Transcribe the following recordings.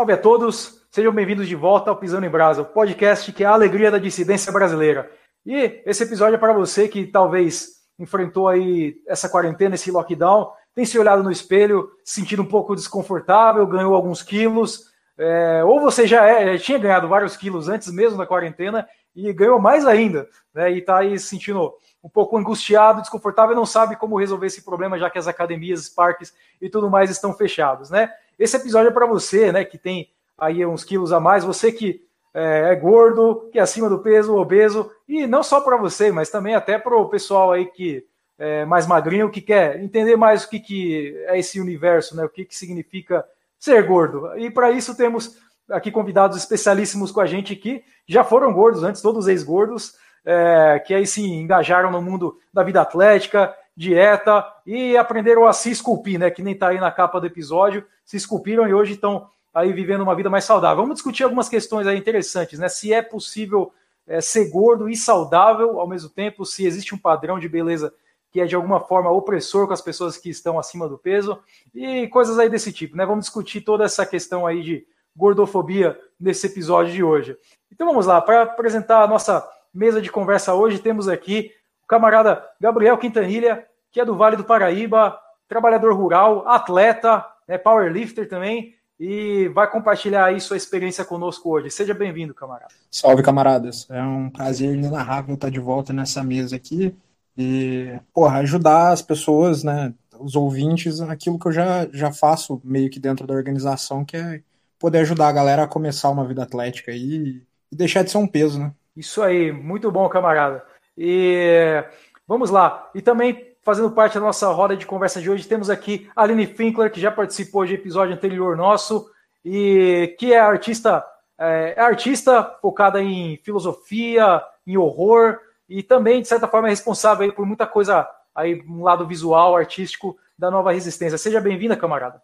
Salve a todos, sejam bem-vindos de volta ao Pisando em Brasa, o podcast que é a alegria da dissidência brasileira. E esse episódio é para você que talvez enfrentou aí essa quarentena, esse lockdown, tem se olhado no espelho, sentido um pouco desconfortável, ganhou alguns quilos, é, ou você já, é, tinha ganhado vários quilos antes mesmo da quarentena e ganhou mais ainda, né? E está aí se sentindo um pouco angustiado, desconfortável, não sabe como resolver esse problema, já que as academias, parques e tudo mais estão fechados, né? Esse episódio é para você, né, que tem aí uns quilos a mais, você que é, é gordo, que é acima do peso, obeso, e não só para você, mas também até para o pessoal aí que é mais magrinho, que quer entender mais o que, que é esse universo, né, o que, que significa ser gordo. E para isso temos aqui convidados especialíssimos com a gente que já foram gordos antes, todos ex-gordos, é, que aí se engajaram no mundo da vida atlética, dieta e aprenderam a se esculpir, né? Que nem tá aí na capa do episódio, se esculpiram e hoje estão aí vivendo uma vida mais saudável. Vamos discutir algumas questões aí interessantes, né? Se é possível é, ser gordo e saudável ao mesmo tempo, se existe um padrão de beleza que é de alguma forma opressor com as pessoas que estão acima do peso e coisas aí desse tipo, né? Vamos discutir toda essa questão aí de gordofobia nesse episódio de hoje. Então vamos lá, para apresentar a nossa mesa de conversa hoje, temos aqui o camarada Gabriel Quintanilha, que é do Vale do Paraíba, trabalhador rural, atleta, né, powerlifter também, e vai compartilhar aí sua experiência conosco hoje. Seja bem-vindo, camarada. Salve, camaradas. É um prazer inenarrável estar de volta nessa mesa aqui e, porra, ajudar as pessoas, né, os ouvintes, aquilo que eu já, já faço meio que dentro da organização, que é poder ajudar a galera a começar uma vida atlética aí e deixar de ser um peso, né? Isso aí, muito bom, camarada. E vamos lá. E também fazendo parte da nossa roda de conversa de hoje, temos aqui a Aline Finkler, que já participou de episódio anterior nosso e que é artista, é, é artista focada em filosofia, em horror e também de certa forma é responsável por muita coisa aí um lado visual, artístico da Nova Resistência. Seja bem-vinda, camarada.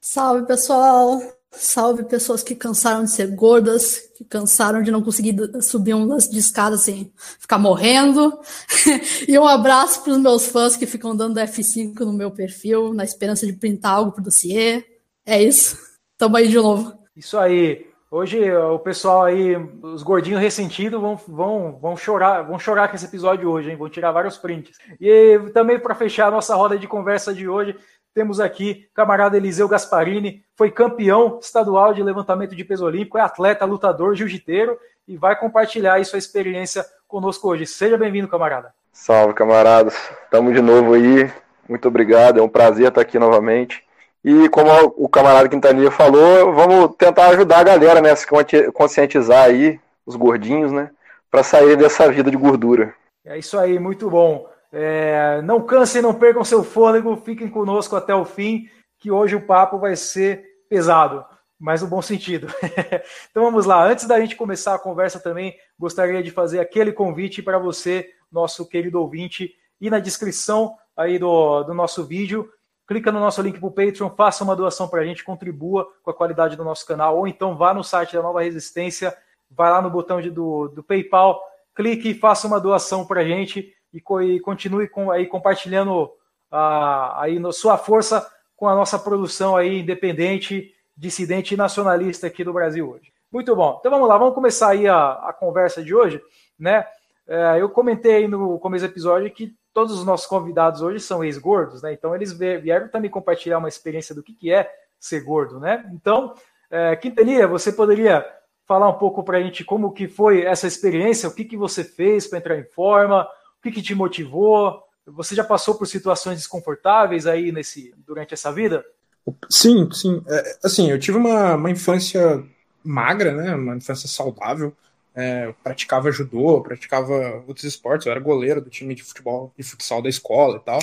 Salve, pessoal. Salve pessoas que cansaram de ser gordas, que cansaram de não conseguir subir um lance de escada sem ficar morrendo. e um abraço para os meus fãs que ficam dando F5 no meu perfil, na esperança de printar algo pro dossiê. É isso. Tamo aí de novo. Isso aí. Hoje o pessoal aí, os gordinhos ressentidos vão, vão, vão chorar, vão chorar com esse episódio hoje, hein? Vão tirar vários prints. E também para fechar a nossa roda de conversa de hoje, temos aqui camarada Eliseu Gasparini, foi campeão estadual de levantamento de peso olímpico, é atleta, lutador, jiu-jiteiro e vai compartilhar aí sua experiência conosco hoje. Seja bem-vindo, camarada. Salve, camaradas. Estamos de novo aí. Muito obrigado. É um prazer estar aqui novamente. E como o camarada Quintanilha falou, vamos tentar ajudar a galera, né, a se conscientizar aí, os gordinhos, né, para sair dessa vida de gordura. É isso aí, muito bom. É, não cansem, não percam seu fôlego, fiquem conosco até o fim, que hoje o papo vai ser pesado, mas no bom sentido. então vamos lá, antes da gente começar a conversa também, gostaria de fazer aquele convite para você, nosso querido ouvinte, e na descrição aí do, do nosso vídeo, clica no nosso link para o Patreon, faça uma doação para a gente, contribua com a qualidade do nosso canal, ou então vá no site da Nova Resistência, vai lá no botão de, do, do PayPal, clique e faça uma doação para a gente e, e continue com, aí compartilhando a, aí no, sua força com a nossa produção aí independente, dissidente e nacionalista aqui do Brasil hoje. Muito bom. Então vamos lá, vamos começar aí a, a conversa de hoje, né? É, eu comentei no começo do episódio que todos os nossos convidados hoje são ex-gordos, né? Então eles vieram também compartilhar uma experiência do que, que é ser gordo, né? Então, é, Quintanilha, você poderia falar um pouco para a gente como que foi essa experiência, o que, que você fez para entrar em forma, o que, que te motivou? Você já passou por situações desconfortáveis aí nesse durante essa vida? Sim, sim. É, assim, eu tive uma, uma infância magra, né? Uma infância saudável. É, eu praticava judô, praticava outros esportes, eu era goleiro do time de futebol e futsal da escola e tal.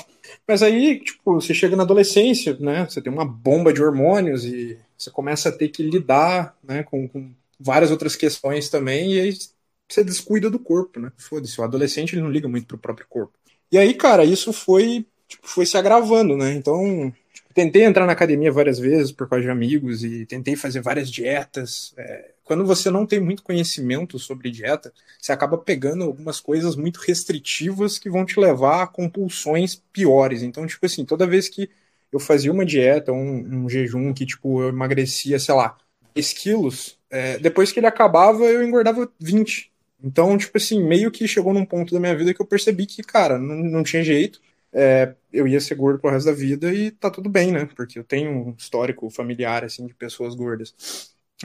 Mas aí, tipo, você chega na adolescência, né? Você tem uma bomba de hormônios e você começa a ter que lidar né, com, com várias outras questões também, e aí você descuida do corpo, né? Foda-se, o adolescente ele não liga muito pro próprio corpo. E aí, cara, isso foi, tipo, foi se agravando, né? Então, tipo, tentei entrar na academia várias vezes por causa de amigos e tentei fazer várias dietas. É, quando você não tem muito conhecimento sobre dieta, você acaba pegando algumas coisas muito restritivas que vão te levar a compulsões piores. Então, tipo assim, toda vez que eu fazia uma dieta, um, um jejum que, tipo, eu emagrecia, sei lá, 10 quilos, é, depois que ele acabava, eu engordava 20. Então, tipo assim, meio que chegou num ponto da minha vida que eu percebi que, cara, não, não tinha jeito. É, eu ia ser gordo pro resto da vida e tá tudo bem, né? Porque eu tenho um histórico familiar, assim, de pessoas gordas.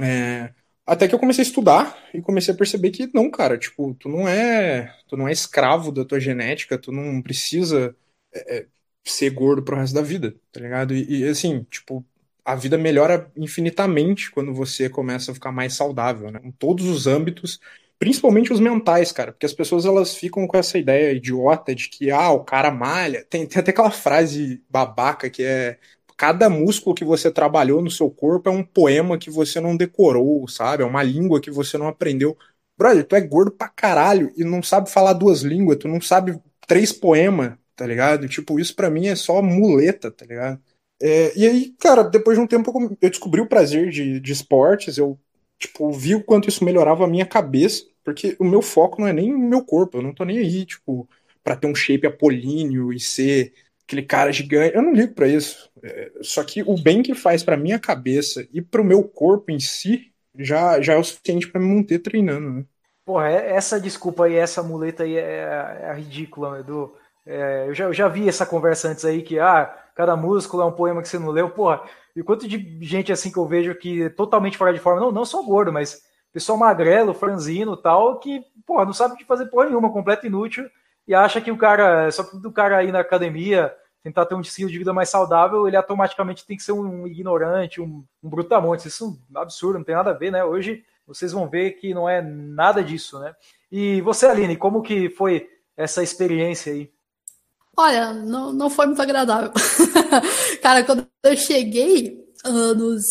É, até que eu comecei a estudar e comecei a perceber que não, cara, tipo, tu não é, tu não é escravo da tua genética, tu não precisa é, é ser gordo pro resto da vida, tá ligado? E, e, assim, tipo, a vida melhora infinitamente quando você começa a ficar mais saudável, né? Em todos os âmbitos, principalmente os mentais, cara, porque as pessoas elas ficam com essa ideia idiota de que, ah, o cara malha. Tem, tem até aquela frase babaca que é cada músculo que você trabalhou no seu corpo é um poema que você não decorou, sabe? É uma língua que você não aprendeu. Brother, tu é gordo pra caralho e não sabe falar duas línguas, tu não sabe três poemas, tá ligado? Tipo, isso para mim é só muleta, tá ligado? É, e aí, cara, depois de um tempo eu descobri o prazer de, de esportes, eu, tipo, vi o quanto isso melhorava a minha cabeça, porque o meu foco não é nem o meu corpo, eu não tô nem aí, tipo, pra ter um shape apolíneo e ser aquele cara gigante. Eu não ligo para isso. É, só que o bem que faz para minha cabeça e para o meu corpo em si já, já é o suficiente para me manter treinando, né? Porra, é, essa desculpa aí, essa muleta aí é, é ridícula, Edu. É, eu, já, eu já vi essa conversa antes aí que, ah, cada músculo é um poema que você não leu. Porra, e quanto de gente assim que eu vejo que é totalmente fora de forma, não, não só gordo, mas pessoal magrelo, franzino tal, que, porra, não sabe que fazer porra nenhuma, completo inútil, e acha que o cara, só do cara ir na academia tentar ter um estilo de vida mais saudável, ele automaticamente tem que ser um ignorante, um, um brutamontes. Isso é um absurdo, não tem nada a ver, né? Hoje vocês vão ver que não é nada disso, né? E você, Aline, como que foi essa experiência aí? Olha, não, não foi muito agradável. Cara, quando eu cheguei uh, nos.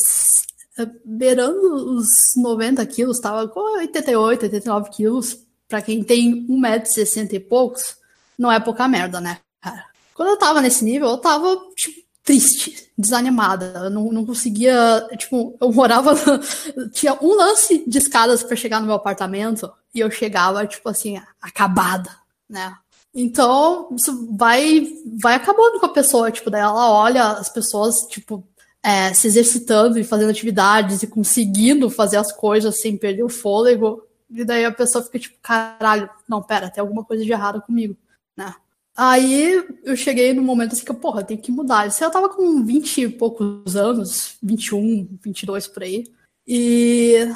Uh, beirando os 90 quilos, tava com 88, 89 quilos. Pra quem tem 1,60m e poucos, não é pouca merda, né, cara? Quando eu tava nesse nível, eu tava, tipo, triste, desanimada. Eu não, não conseguia. Tipo, eu morava. tinha um lance de escadas para chegar no meu apartamento e eu chegava, tipo assim, acabada, né? Então, isso vai, vai acabando com a pessoa. Tipo, daí ela olha as pessoas, tipo, é, se exercitando e fazendo atividades e conseguindo fazer as coisas sem perder o fôlego. E daí a pessoa fica tipo, caralho, não, pera, tem alguma coisa de errado comigo, né? Aí eu cheguei no momento assim que, porra, tem que mudar. Eu tava com 20 e poucos anos, 21, 22 por aí. E.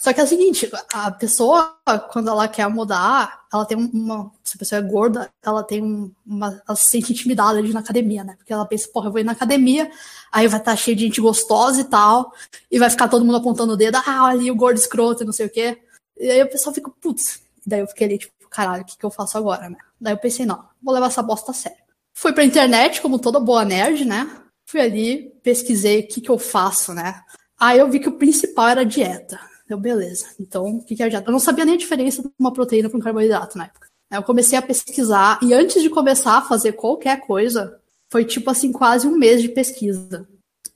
Só que é o seguinte, a pessoa, quando ela quer mudar, ela tem uma. Se a pessoa é gorda, ela tem uma. Ela se sente intimidada ali na academia, né? Porque ela pensa, porra, eu vou ir na academia, aí vai estar tá cheio de gente gostosa e tal, e vai ficar todo mundo apontando o dedo, ah, ali o gordo escroto e não sei o quê. E aí o pessoal fica, putz. Daí eu fiquei ali, tipo, caralho, o que, que eu faço agora, né? Daí eu pensei, não, vou levar essa bosta a sério. Fui pra internet, como toda boa nerd, né? Fui ali, pesquisei o que, que eu faço, né? Aí eu vi que o principal era dieta. Eu, beleza. Então, o que, que é dieta? Eu não sabia nem a diferença de uma proteína para um carboidrato na época. Eu comecei a pesquisar, e antes de começar a fazer qualquer coisa, foi tipo assim, quase um mês de pesquisa.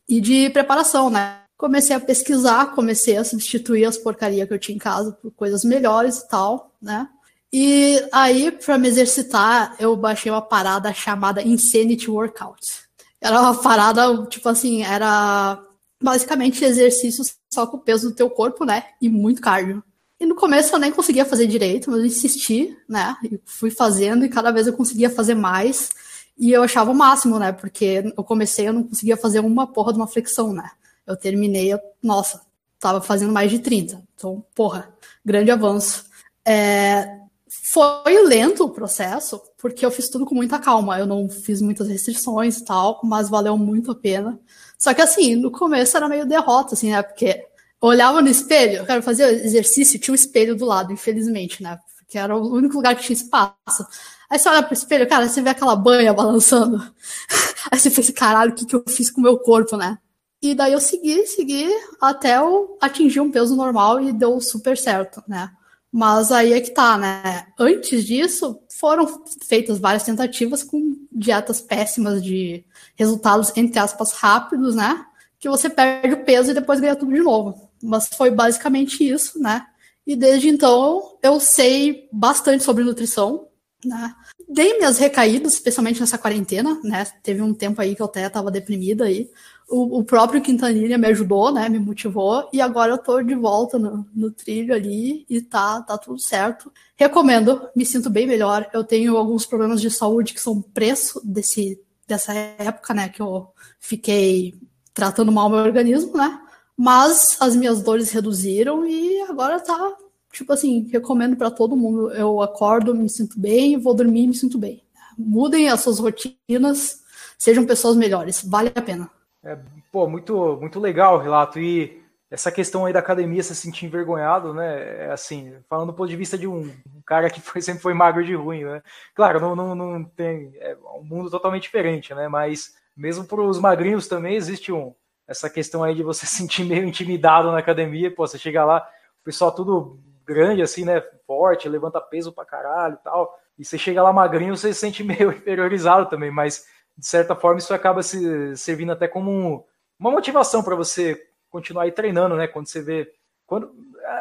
E de preparação, né? Comecei a pesquisar, comecei a substituir as porcarias que eu tinha em casa por coisas melhores e tal, né? E aí, para me exercitar, eu baixei uma parada chamada Insanity Workout. Era uma parada, tipo assim, era basicamente exercícios só com o peso do teu corpo, né? E muito cardio. E no começo eu nem conseguia fazer direito, mas eu insisti, né? E fui fazendo e cada vez eu conseguia fazer mais. E eu achava o máximo, né? Porque eu comecei, eu não conseguia fazer uma porra de uma flexão, né? Eu terminei, eu, nossa, tava fazendo mais de 30. Então, porra, grande avanço. É, foi lento o processo, porque eu fiz tudo com muita calma. Eu não fiz muitas restrições e tal, mas valeu muito a pena. Só que assim, no começo era meio derrota, assim, né? Porque olhava no espelho, eu quero fazer exercício, tinha um espelho do lado, infelizmente, né? Porque era o único lugar que tinha espaço. Aí você olha pro espelho, cara, você vê aquela banha balançando. Aí você pensa, caralho, o que, que eu fiz com o meu corpo, né? E daí eu segui, segui, até eu atingir um peso normal e deu super certo, né? Mas aí é que tá, né? Antes disso, foram feitas várias tentativas com dietas péssimas de resultados, entre aspas, rápidos, né? Que você perde o peso e depois ganha tudo de novo. Mas foi basicamente isso, né? E desde então eu sei bastante sobre nutrição, né? dei minhas recaídas, especialmente nessa quarentena, né? Teve um tempo aí que eu até tava deprimida aí. O, o próprio Quintanilha me ajudou, né? Me motivou. E agora eu tô de volta no, no trilho ali e tá, tá tudo certo. Recomendo, me sinto bem melhor. Eu tenho alguns problemas de saúde que são preço desse, dessa época, né? Que eu fiquei tratando mal meu organismo, né? Mas as minhas dores reduziram e agora tá tipo assim, recomendo para todo mundo. Eu acordo, me sinto bem, vou dormir, me sinto bem. Mudem as suas rotinas, sejam pessoas melhores, vale a pena. É, pô, muito, muito legal o relato. E essa questão aí da academia se sentir envergonhado, né? É assim, falando do ponto de vista de um, cara que foi, sempre foi magro de ruim, né? Claro, não, não, não tem. É um mundo totalmente diferente, né? Mas mesmo para os magrinhos também existe um, essa questão aí de você se sentir meio intimidado na academia. Pô, você chega lá, o pessoal tudo grande, assim, né? Forte, levanta peso pra caralho e tal. E você chega lá magrinho, você se sente meio inferiorizado também, mas de certa forma isso acaba se servindo até como uma motivação para você continuar aí treinando, né? Quando você vê. Quando,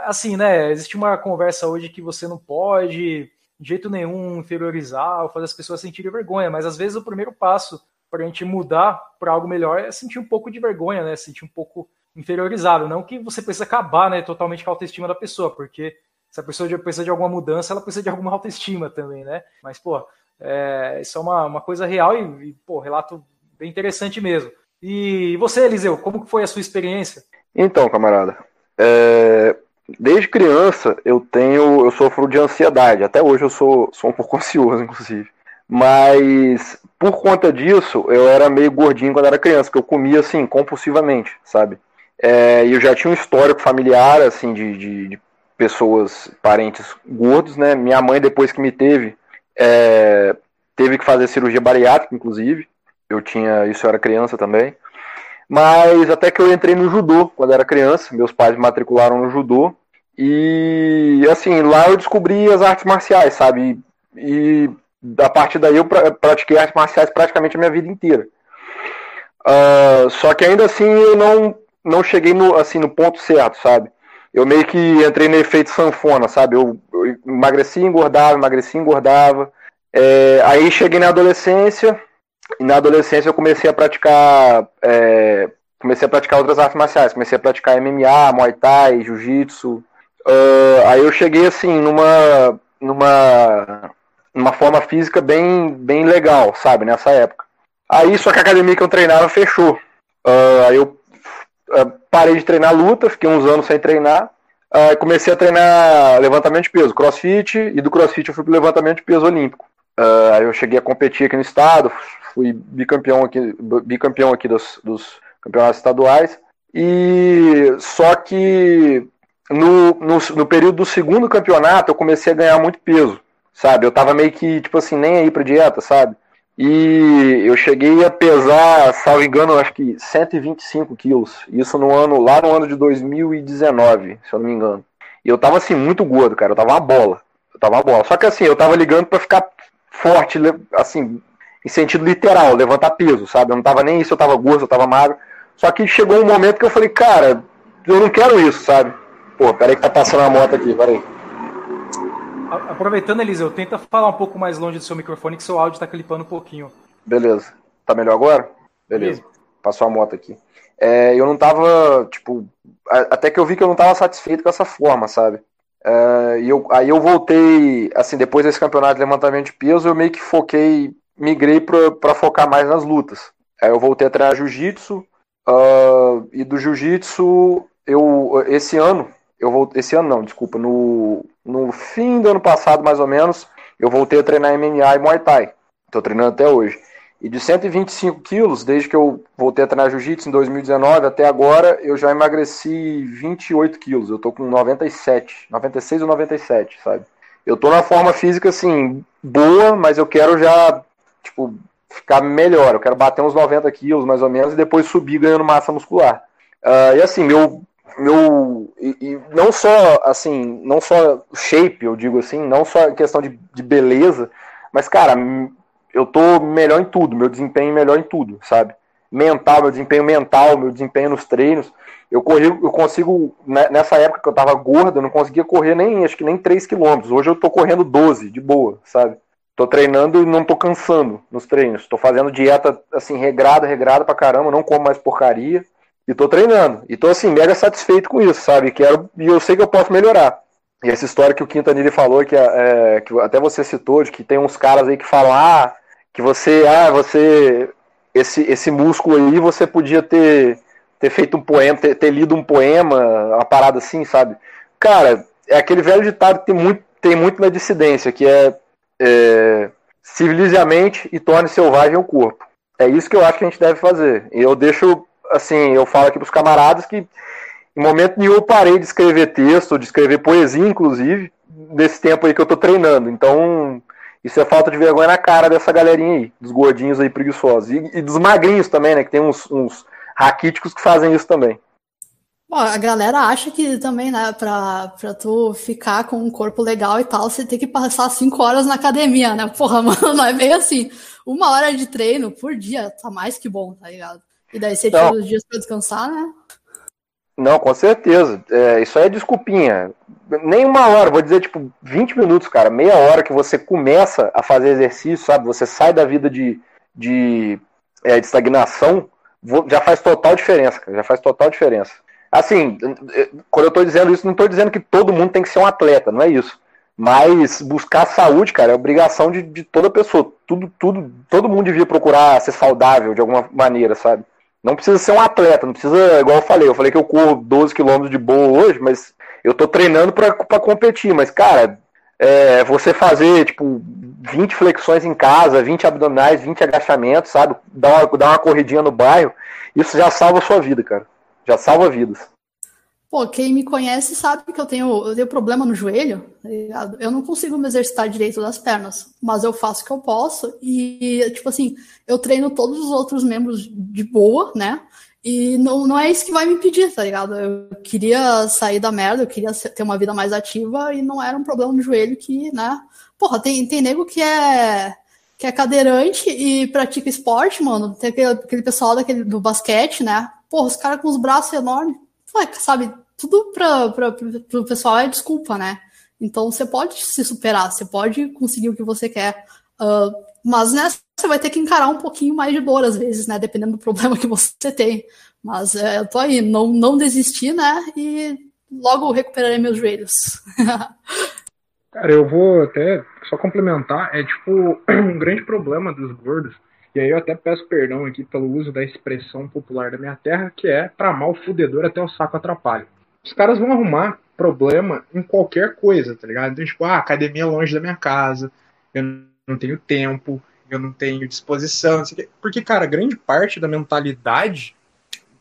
assim, né? Existe uma conversa hoje que você não pode de jeito nenhum inferiorizar ou fazer as pessoas sentirem vergonha, mas às vezes o primeiro passo para a gente mudar para algo melhor é sentir um pouco de vergonha, né? Sentir um pouco inferiorizado. Não que você precisa acabar né, totalmente com a autoestima da pessoa, porque se a pessoa precisa de alguma mudança, ela precisa de alguma autoestima também, né? Mas, pô, é, isso é uma, uma coisa real e, e, pô, relato bem interessante mesmo. E você, Eliseu, como foi a sua experiência? Então, camarada, é, desde criança eu tenho, eu sofro de ansiedade. Até hoje eu sou, sou um pouco ansioso, inclusive. Mas por conta disso, eu era meio gordinho quando era criança, que eu comia assim compulsivamente, sabe? É, eu já tinha um histórico familiar, assim, de, de, de, pessoas, parentes gordos, né? Minha mãe, depois que me teve, é, teve que fazer cirurgia bariátrica, inclusive. Eu tinha, isso eu era criança também. Mas até que eu entrei no judô quando era criança, meus pais me matricularam no judô. E assim, lá eu descobri as artes marciais, sabe? E, e a partir daí eu pratiquei artes marciais praticamente a minha vida inteira. Uh, só que ainda assim eu não não cheguei no, assim, no ponto certo, sabe? Eu meio que entrei no efeito sanfona, sabe? Eu, eu emagreci, engordava, emagreci, engordava. É, aí cheguei na adolescência, e na adolescência eu comecei a praticar. É, comecei a praticar outras artes marciais. Comecei a praticar MMA, Muay Thai, Jiu-Jitsu. Uh, aí eu cheguei assim numa. numa. numa forma física bem, bem legal, sabe? Nessa época. Aí só que a academia que eu treinava fechou. Uh, aí eu parei de treinar luta, fiquei uns anos sem treinar. Uh, comecei a treinar levantamento de peso, crossfit, e do crossfit eu fui pro levantamento de peso olímpico. Uh, eu cheguei a competir aqui no estado, fui bicampeão aqui, bicampeão aqui dos, dos campeonatos estaduais. E só que no, no, no, período do segundo campeonato eu comecei a ganhar muito peso, sabe? Eu tava meio que, tipo assim, nem aí pra dieta, sabe? E eu cheguei a pesar, salvo engano, acho que 125 quilos. Isso no ano, lá no ano de 2019, se eu não me engano. E eu tava assim, muito gordo, cara. Eu tava uma bola. Eu tava uma bola. Só que assim, eu tava ligando para ficar forte, assim, em sentido literal, levantar peso, sabe? Eu não tava nem isso, eu tava gordo, eu tava magro. Só que chegou um momento que eu falei, cara, eu não quero isso, sabe? Pô, peraí que tá passando a moto aqui, peraí. Aproveitando, Eliseu, tenta falar um pouco mais longe do seu microfone, que seu áudio está clipando um pouquinho. Beleza. Tá melhor agora? Beleza. Passou a moto aqui. É, eu não tava, tipo, até que eu vi que eu não tava satisfeito com essa forma, sabe? É, e eu, aí eu voltei, assim, depois desse campeonato de levantamento de peso, eu meio que foquei, migrei para focar mais nas lutas. Aí eu voltei a treinar jiu-jitsu, uh, e do jiu-jitsu, eu, esse ano, eu vou, esse ano não, desculpa, no, no fim do ano passado, mais ou menos, eu voltei a treinar MMA e Muay Thai. Estou treinando até hoje. E de 125 quilos, desde que eu voltei a treinar Jiu-Jitsu em 2019 até agora, eu já emagreci 28 quilos. Eu tô com 97, 96 ou 97, sabe? Eu tô na forma física, assim, boa, mas eu quero já, tipo, ficar melhor. Eu quero bater uns 90 quilos, mais ou menos, e depois subir ganhando massa muscular. Uh, e assim, meu meu e, e, não só assim, não só shape, eu digo assim, não só questão de, de beleza, mas cara, eu tô melhor em tudo, meu desempenho é melhor em tudo, sabe? Mental, meu desempenho mental, meu desempenho nos treinos. Eu corri, eu consigo né, nessa época que eu tava gordo, eu não conseguia correr nem acho que nem 3 km. Hoje eu tô correndo 12 de boa, sabe? Tô treinando e não tô cansando nos treinos. Tô fazendo dieta assim, regrada, regrada pra caramba, não como mais porcaria. E tô treinando. E tô assim, mega satisfeito com isso, sabe? Quero, e eu sei que eu posso melhorar. E essa história que o Quintanilha falou, que, é, que até você citou, de que tem uns caras aí que falam, ah, que você, ah, você, esse, esse músculo aí, você podia ter, ter feito um poema, ter, ter lido um poema, uma parada assim, sabe? Cara, é aquele velho ditado que tem muito, tem muito na dissidência, que é é, civilize a mente e torne selvagem o corpo. É isso que eu acho que a gente deve fazer. E eu deixo, assim, eu falo aqui para os camaradas que em momento nenhum eu parei de escrever texto, de escrever poesia, inclusive, nesse tempo aí que eu tô treinando. Então, isso é falta de vergonha na cara dessa galerinha aí, dos gordinhos aí preguiçosos. E, e dos magrinhos também, né? Que tem uns, uns raquíticos que fazem isso também. Bom, a galera acha que também, né, pra, pra tu ficar com um corpo legal e tal, você tem que passar cinco horas na academia, né? Porra, mano, não é bem assim. Uma hora de treino por dia tá mais que bom, tá ligado? E daí você tira os dias pra descansar, né? Não, com certeza. É, isso aí é desculpinha. Nem uma hora, vou dizer, tipo, 20 minutos, cara. Meia hora que você começa a fazer exercício, sabe? Você sai da vida de, de, é, de estagnação, já faz total diferença, cara. Já faz total diferença. Assim, quando eu estou dizendo isso, não estou dizendo que todo mundo tem que ser um atleta, não é isso. Mas buscar saúde, cara, é obrigação de, de toda pessoa. Tudo, tudo, todo mundo devia procurar ser saudável de alguma maneira, sabe? Não precisa ser um atleta, não precisa, igual eu falei, eu falei que eu corro 12 quilômetros de boa hoje, mas eu tô treinando para competir. Mas, cara, é, você fazer, tipo, 20 flexões em casa, 20 abdominais, 20 agachamentos, sabe? Dar uma, dar uma corridinha no bairro, isso já salva a sua vida, cara já salva vidas. Pô, quem me conhece sabe que eu tenho, eu tenho problema no joelho. Tá eu não consigo me exercitar direito das pernas, mas eu faço o que eu posso. E, tipo assim, eu treino todos os outros membros de boa, né? E não, não é isso que vai me impedir, tá ligado? Eu queria sair da merda, eu queria ter uma vida mais ativa e não era um problema no joelho que, né? Porra, tem, tem nego que é que é cadeirante e pratica esporte, mano. Tem aquele, aquele pessoal daquele, do basquete, né? Porra, os caras com os braços enormes, sabe? Tudo para o pessoal é desculpa, né? Então você pode se superar, você pode conseguir o que você quer. Uh, mas né, você vai ter que encarar um pouquinho mais de dor às vezes, né? Dependendo do problema que você tem. Mas é, eu tô aí, não, não desistir, né? E logo recuperarei meus joelhos. Cara, eu vou até só complementar, é tipo um grande problema dos gordos e aí eu até peço perdão aqui pelo uso da expressão popular da minha terra, que é para mal fudedor até o saco atrapalha. Os caras vão arrumar problema em qualquer coisa, tá ligado? Então, tipo, ah, academia é longe da minha casa, eu não tenho tempo, eu não tenho disposição, porque, cara, grande parte da mentalidade,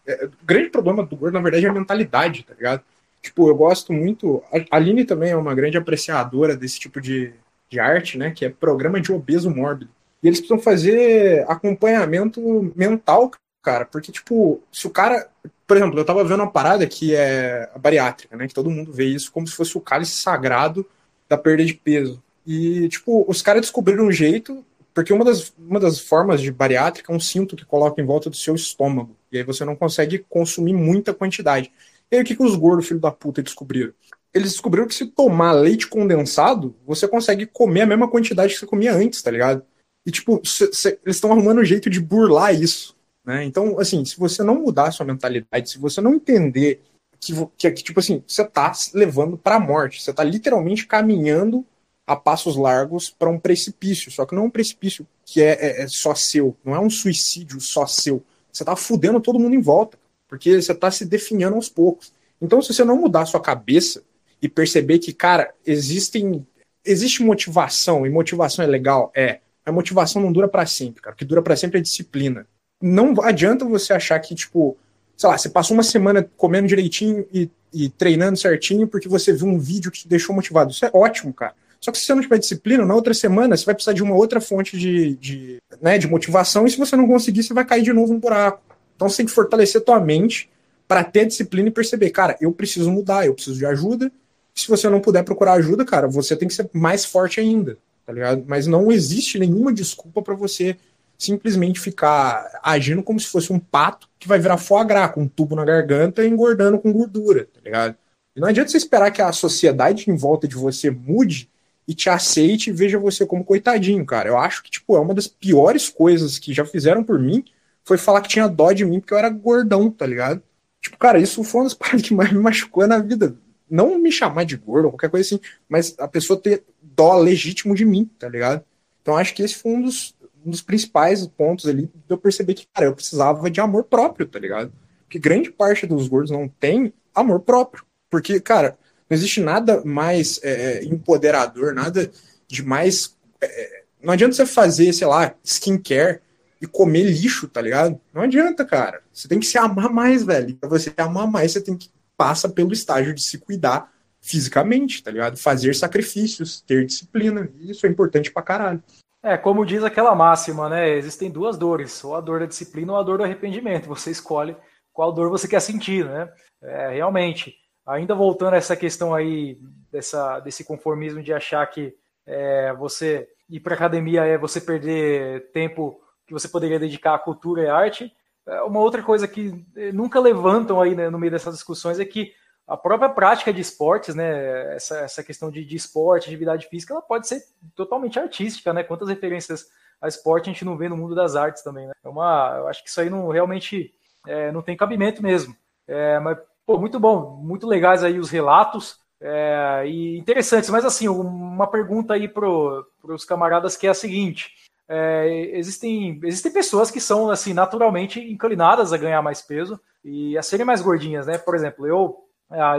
é, o grande problema do gordo, na verdade, é a mentalidade, tá ligado? Tipo, eu gosto muito, a Aline também é uma grande apreciadora desse tipo de, de arte, né, que é programa de obeso mórbido. E eles precisam fazer acompanhamento mental, cara. Porque, tipo, se o cara. Por exemplo, eu tava vendo uma parada que é a bariátrica, né? Que todo mundo vê isso como se fosse o cálice sagrado da perda de peso. E, tipo, os caras descobriram um jeito. Porque uma das, uma das formas de bariátrica é um cinto que coloca em volta do seu estômago. E aí você não consegue consumir muita quantidade. E aí o que, que os gordos, filho da puta, descobriram? Eles descobriram que se tomar leite condensado, você consegue comer a mesma quantidade que você comia antes, tá ligado? E, tipo, cê, cê, eles estão arrumando um jeito de burlar isso. Né? Então, assim, se você não mudar a sua mentalidade, se você não entender que, que, tipo assim, você está levando para a morte, você está literalmente caminhando a passos largos para um precipício. Só que não é um precipício que é, é, é, só seu, não é um suicídio só seu. Você está fudendo todo mundo em volta, porque você está se definhando aos poucos. Então, se você não mudar a sua cabeça e perceber que, cara, existem existe motivação e motivação é legal, é a motivação não dura para sempre, cara. O que dura para sempre é disciplina. Não adianta você achar que, tipo, sei lá, você passou uma semana comendo direitinho e, e treinando certinho porque você viu um vídeo que te deixou motivado. Isso é ótimo, cara. Só que se você não tiver disciplina, na outra semana você vai precisar de uma outra fonte de, de, né, de motivação, e se você não conseguir, você vai cair de novo no buraco. Então você tem que fortalecer tua mente para ter disciplina e perceber, cara, eu preciso mudar, eu preciso de ajuda. Se você não puder procurar ajuda, cara, você tem que ser mais forte ainda tá ligado? Mas não existe nenhuma desculpa para você simplesmente ficar agindo como se fosse um pato que vai virar foie gras, com um tubo na garganta e engordando com gordura, tá ligado? E não adianta você esperar que a sociedade em volta de você mude e te aceite e veja você como coitadinho, cara. Eu acho que, tipo, é uma das piores coisas que já fizeram por mim foi falar que tinha dó de mim porque eu era gordão, tá ligado? Tipo, cara, isso foi uma das partes que mais me machucou na vida. Não me chamar de gordo qualquer coisa assim, mas a pessoa ter dó legítimo de mim, tá ligado? Então acho que esse foi um dos, um dos principais pontos ali de eu perceber que, cara, eu precisava de amor próprio, tá ligado? Porque grande parte dos gordos não tem amor próprio. Porque, cara, não existe nada mais é, é empoderador, nada de mais. É, é, não adianta você fazer, sei lá, skincare e comer lixo, tá ligado? Não adianta, cara. Você tem que se amar mais, velho. Pra você amar mais, você tem que passar pelo estágio de se cuidar fisicamente, tá ligado? Fazer sacrifícios, ter disciplina. Isso é importante pra caralho. É, como diz aquela máxima, né? Existem duas dores, ou a dor da disciplina ou a dor do arrependimento. Você escolhe qual dor você quer sentir, né? É, realmente. Ainda voltando a essa questão aí dessa, desse conformismo de achar que é, você ir para academia é você perder tempo que você poderia dedicar à cultura e à arte. É, uma outra coisa que eh, nunca levantam aí né, no meio dessas discussões é que a própria prática de esportes, né, essa, essa questão de, de esporte, atividade física, ela pode ser totalmente artística, né? Quantas referências a esporte a gente não vê no mundo das artes também, né? É uma, eu acho que isso aí não realmente é, não tem cabimento mesmo. É, mas, pô, muito bom, muito legais aí os relatos é, e interessantes. Mas assim, uma pergunta aí para os camaradas que é a seguinte: é, existem, existem pessoas que são assim naturalmente inclinadas a ganhar mais peso e a serem mais gordinhas, né? Por exemplo, eu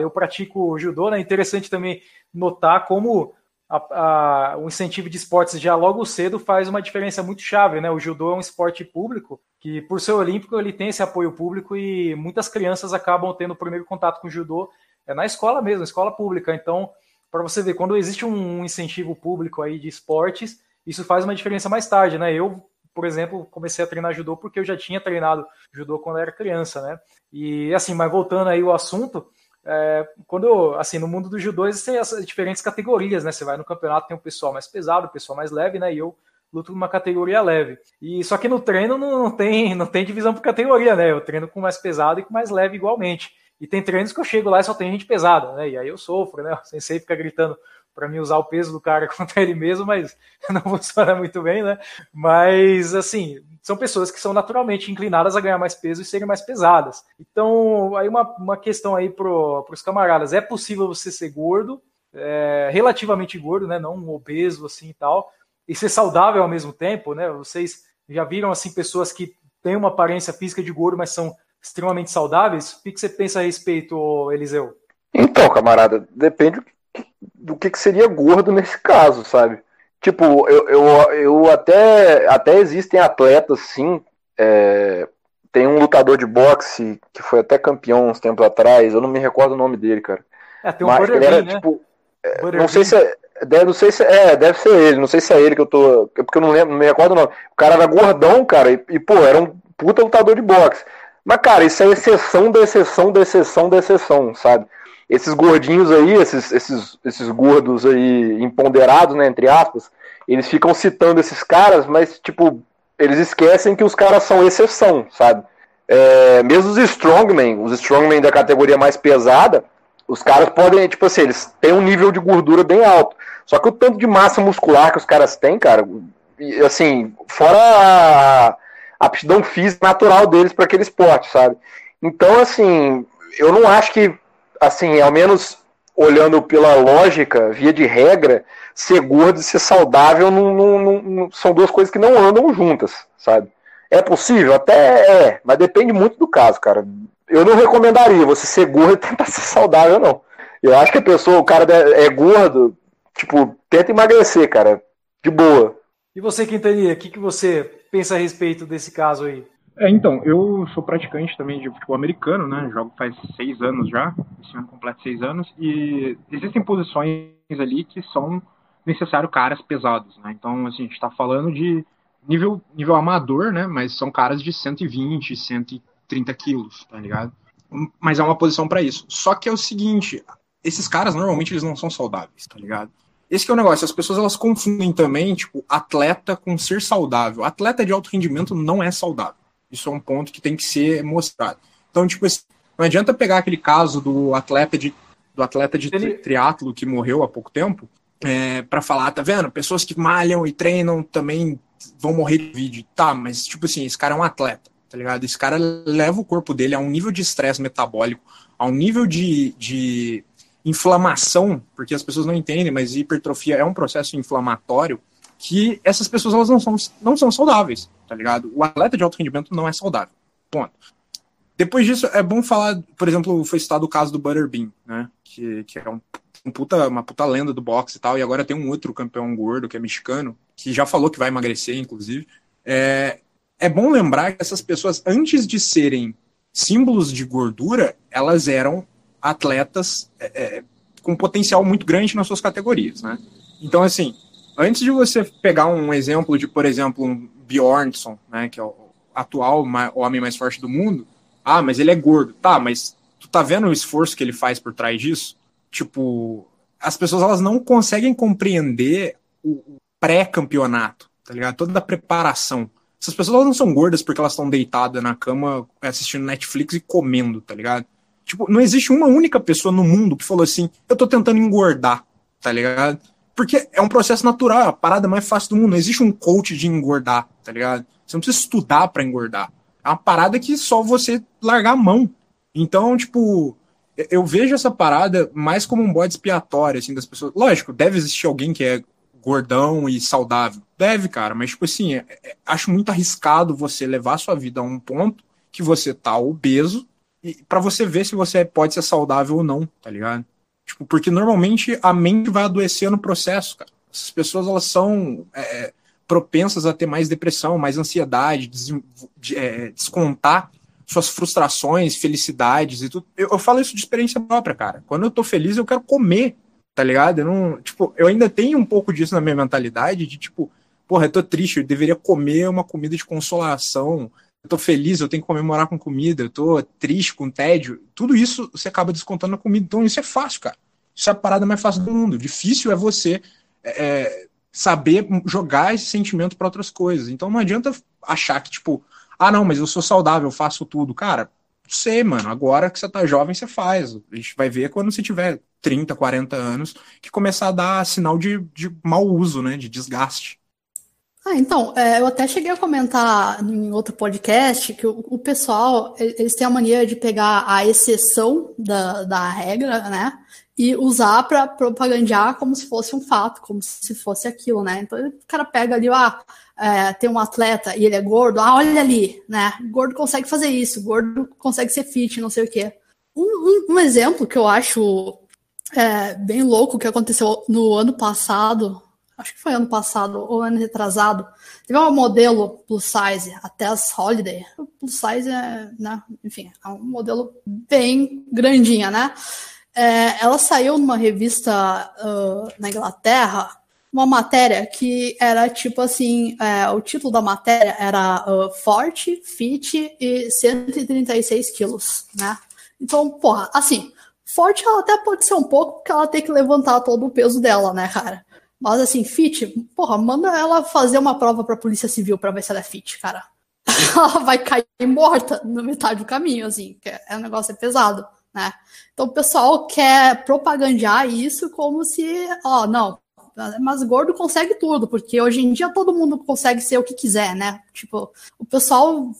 eu pratico judô, né? Interessante também notar como a, a, o incentivo de esportes já logo cedo faz uma diferença muito chave, né? O judô é um esporte público que, por ser olímpico, ele tem esse apoio público e muitas crianças acabam tendo o primeiro contato com o judô é na escola mesmo, escola pública. Então, para você ver, quando existe um incentivo público aí de esportes, isso faz uma diferença mais tarde, né? Eu, por exemplo, comecei a treinar judô porque eu já tinha treinado judô quando era criança, né? E assim, mas voltando aí ao assunto, é, quando, assim, no mundo do judô existem essas diferentes categorias, né? Você vai no campeonato, tem um pessoal mais pesado, o pessoal mais leve, né? E eu luto numa categoria leve. E só que no treino não, tem, não tem divisão por categoria, né? Eu treino com mais pesado e com mais leve igualmente. E tem treinos que eu chego lá e só tem gente pesada, né? E aí eu sofro, né? O sensei fica gritando para mim usar o peso do cara contra ele mesmo, mas não funciona muito bem, né? Mas assim, são pessoas que são naturalmente inclinadas a ganhar mais peso e serem mais pesadas. Então, aí uma, uma questão aí para os camaradas: é possível você ser gordo, é, relativamente gordo, né? Não obeso assim e tal, e ser saudável ao mesmo tempo, né? Vocês já viram assim pessoas que têm uma aparência física de gordo, mas são extremamente saudáveis? O que você pensa a respeito, Eliseu? Então, camarada, depende do que, que seria gordo nesse caso, sabe? Tipo, eu, eu, eu até, até existem atletas, sim. É, tem um lutador de boxe que foi até campeão uns tempos atrás, eu não me recordo o nome dele, cara. É, tem um Mas ele era, né? tipo, é, não sei se é, deve, não sei se é, deve ser ele, não sei se é ele que eu tô, é porque eu não lembro, não me recordo o nome. O cara era gordão, cara, e, e pô, era um puta lutador de boxe. Mas cara, isso é exceção da exceção da exceção da exceção, sabe? Esses gordinhos aí, esses, esses, esses gordos aí imponderados, né, entre aspas, eles ficam citando esses caras, mas, tipo, eles esquecem que os caras são exceção, sabe? É, mesmo os strongmen, os strongmen da categoria mais pesada, os caras podem, tipo assim, eles têm um nível de gordura bem alto. Só que o tanto de massa muscular que os caras têm, cara, assim, fora a aptidão física natural deles para aquele esporte, sabe? Então, assim, eu não acho que assim, ao menos olhando pela lógica, via de regra, ser gordo e ser saudável não, não, não, são duas coisas que não andam juntas, sabe? É possível? Até é, mas depende muito do caso, cara. Eu não recomendaria você ser gordo e tentar ser saudável, não. Eu acho que a pessoa, o cara é gordo, tipo, tenta emagrecer, cara. De boa. E você, Quintanilha, o que, que você pensa a respeito desse caso aí? É, então, eu sou praticante também de futebol americano, né? Jogo faz seis anos já, esse ano completo seis anos, e existem posições ali que são necessário caras pesados, né? Então, assim, a gente está falando de nível, nível amador, né? Mas são caras de 120, 130 quilos, tá ligado? Mas é uma posição para isso. Só que é o seguinte, esses caras normalmente eles não são saudáveis, tá ligado? Esse é o negócio, as pessoas elas confundem também, tipo, atleta com ser saudável. Atleta de alto rendimento não é saudável. Isso é um ponto que tem que ser mostrado. Então, tipo assim, não adianta pegar aquele caso do atleta de, do atleta de Ele... triatlo que morreu há pouco tempo, é, para falar, tá vendo? Pessoas que malham e treinam também vão morrer de vídeo. Tá, mas tipo assim, esse cara é um atleta, tá ligado? Esse cara leva o corpo dele a um nível de estresse metabólico, a um nível de, de inflamação, porque as pessoas não entendem, mas hipertrofia é um processo inflamatório, que essas pessoas elas não são, não são saudáveis, tá ligado? O atleta de alto rendimento não é saudável. Ponto. Depois disso, é bom falar, por exemplo, foi citado o caso do Butterbean, né? Que, que é um, um puta, uma puta lenda do boxe e tal, e agora tem um outro campeão gordo, que é mexicano, que já falou que vai emagrecer, inclusive. É, é bom lembrar que essas pessoas, antes de serem símbolos de gordura, elas eram atletas é, é, com potencial muito grande nas suas categorias, né? Então, assim, antes de você pegar um exemplo de, por exemplo, um Bjornsson, né, que é o atual homem mais forte do mundo, ah, mas ele é gordo. Tá, mas tu tá vendo o esforço que ele faz por trás disso? Tipo, as pessoas elas não conseguem compreender o pré-campeonato, tá ligado? Toda a preparação. Essas pessoas não são gordas porque elas estão deitadas na cama assistindo Netflix e comendo, tá ligado? Tipo, não existe uma única pessoa no mundo que falou assim: eu tô tentando engordar, tá ligado? Porque é um processo natural, é a parada mais fácil do mundo. Não existe um coach de engordar, tá ligado? Você não precisa estudar para engordar. É uma parada que só você largar a mão. Então, tipo, eu vejo essa parada mais como um bode expiatório, assim, das pessoas. Lógico, deve existir alguém que é gordão e saudável. Deve, cara, mas, tipo assim, é, é, acho muito arriscado você levar sua vida a um ponto que você tá obeso para você ver se você pode ser saudável ou não, tá ligado? Tipo, porque normalmente a mente vai adoecer no processo, cara. Essas pessoas, elas são. É, propensas a ter mais depressão, mais ansiedade, des, de, é, descontar suas frustrações, felicidades e tudo. Eu, eu, falo isso de experiência própria, cara. Quando eu tô feliz, eu quero comer, tá ligado? Eu não, tipo, eu ainda tenho um pouco disso na minha mentalidade de tipo, porra, eu tô triste, eu deveria comer uma comida de consolação. Eu tô feliz, eu tenho que comemorar com comida, eu tô triste com tédio. Tudo isso você acaba descontando na comida. Então isso é fácil, cara. Isso é a parada mais fácil do mundo. Difícil é você é, saber jogar esse sentimento para outras coisas. Então não adianta achar que, tipo, ah, não, mas eu sou saudável, eu faço tudo. Cara, sei, mano. Agora que você tá jovem, você faz. A gente vai ver quando você tiver 30, 40 anos, que começar a dar sinal de, de mau uso, né? De desgaste. Ah, então, é, eu até cheguei a comentar em outro podcast que o, o, pessoal, eles têm a mania de pegar a exceção da, da regra, né? e usar para propagandear como se fosse um fato, como se fosse aquilo, né? Então o cara pega ali, ah, é, tem um atleta e ele é gordo, ah, olha ali, né? Gordo consegue fazer isso, gordo consegue ser fit, não sei o quê. Um, um, um exemplo que eu acho é, bem louco que aconteceu no ano passado, acho que foi ano passado ou ano retrasado, teve uma modelo plus size, a Tess Holiday. Plus size é, né? Enfim, é um modelo bem grandinha, né? É, ela saiu numa revista uh, na Inglaterra, uma matéria que era tipo assim: é, o título da matéria era uh, Forte, Fit e 136 quilos, né? Então, porra, assim, forte ela até pode ser um pouco, porque ela tem que levantar todo o peso dela, né, cara? Mas assim, fit, porra, manda ela fazer uma prova pra Polícia Civil pra ver se ela é fit, cara. ela vai cair morta na metade do caminho, assim, que é, é um negócio é pesado né? Então o pessoal quer propagandear isso como se, ó, não, mas gordo consegue tudo, porque hoje em dia todo mundo consegue ser o que quiser, né? Tipo, o pessoal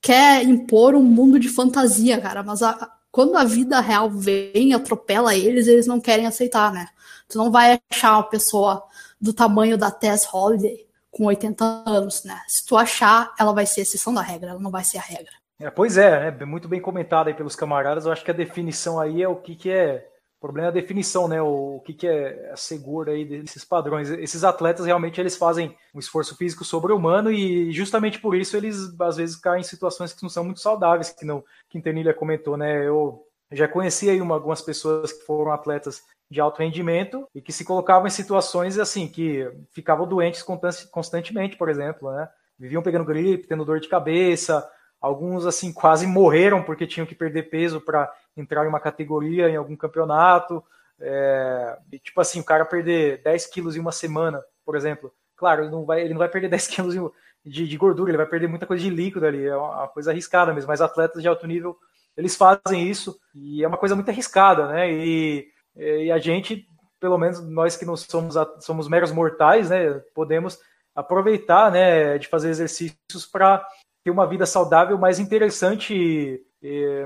quer impor um mundo de fantasia, cara, mas a, quando a vida real vem atropela eles, eles não querem aceitar, né? Tu não vai achar uma pessoa do tamanho da Tess Holiday com 80 anos, né? Se tu achar, ela vai ser exceção da regra, ela não vai ser a regra. É, pois é, é muito bem comentado aí pelos camaradas. Eu acho que a definição aí é o que, que é. O problema é a definição, né? O, o que, que é a segura aí desses padrões. Esses atletas realmente eles fazem um esforço físico sobre-humano e justamente por isso eles às vezes caem em situações que não são muito saudáveis, que não Quintanilha comentou, né? Eu já conheci aí uma, algumas pessoas que foram atletas de alto rendimento e que se colocavam em situações assim que ficavam doentes constantemente, por exemplo, né? Viviam pegando gripe, tendo dor de cabeça, Alguns, assim, quase morreram porque tinham que perder peso para entrar em uma categoria, em algum campeonato. É, e, tipo assim, o cara perder 10 quilos em uma semana, por exemplo. Claro, ele não vai, ele não vai perder 10 quilos de, de gordura, ele vai perder muita coisa de líquido ali. É uma coisa arriscada mesmo. Mas atletas de alto nível, eles fazem isso e é uma coisa muito arriscada, né? E, e a gente, pelo menos nós que não somos, somos meros mortais, né, podemos aproveitar, né, de fazer exercícios para ter uma vida saudável mais interessante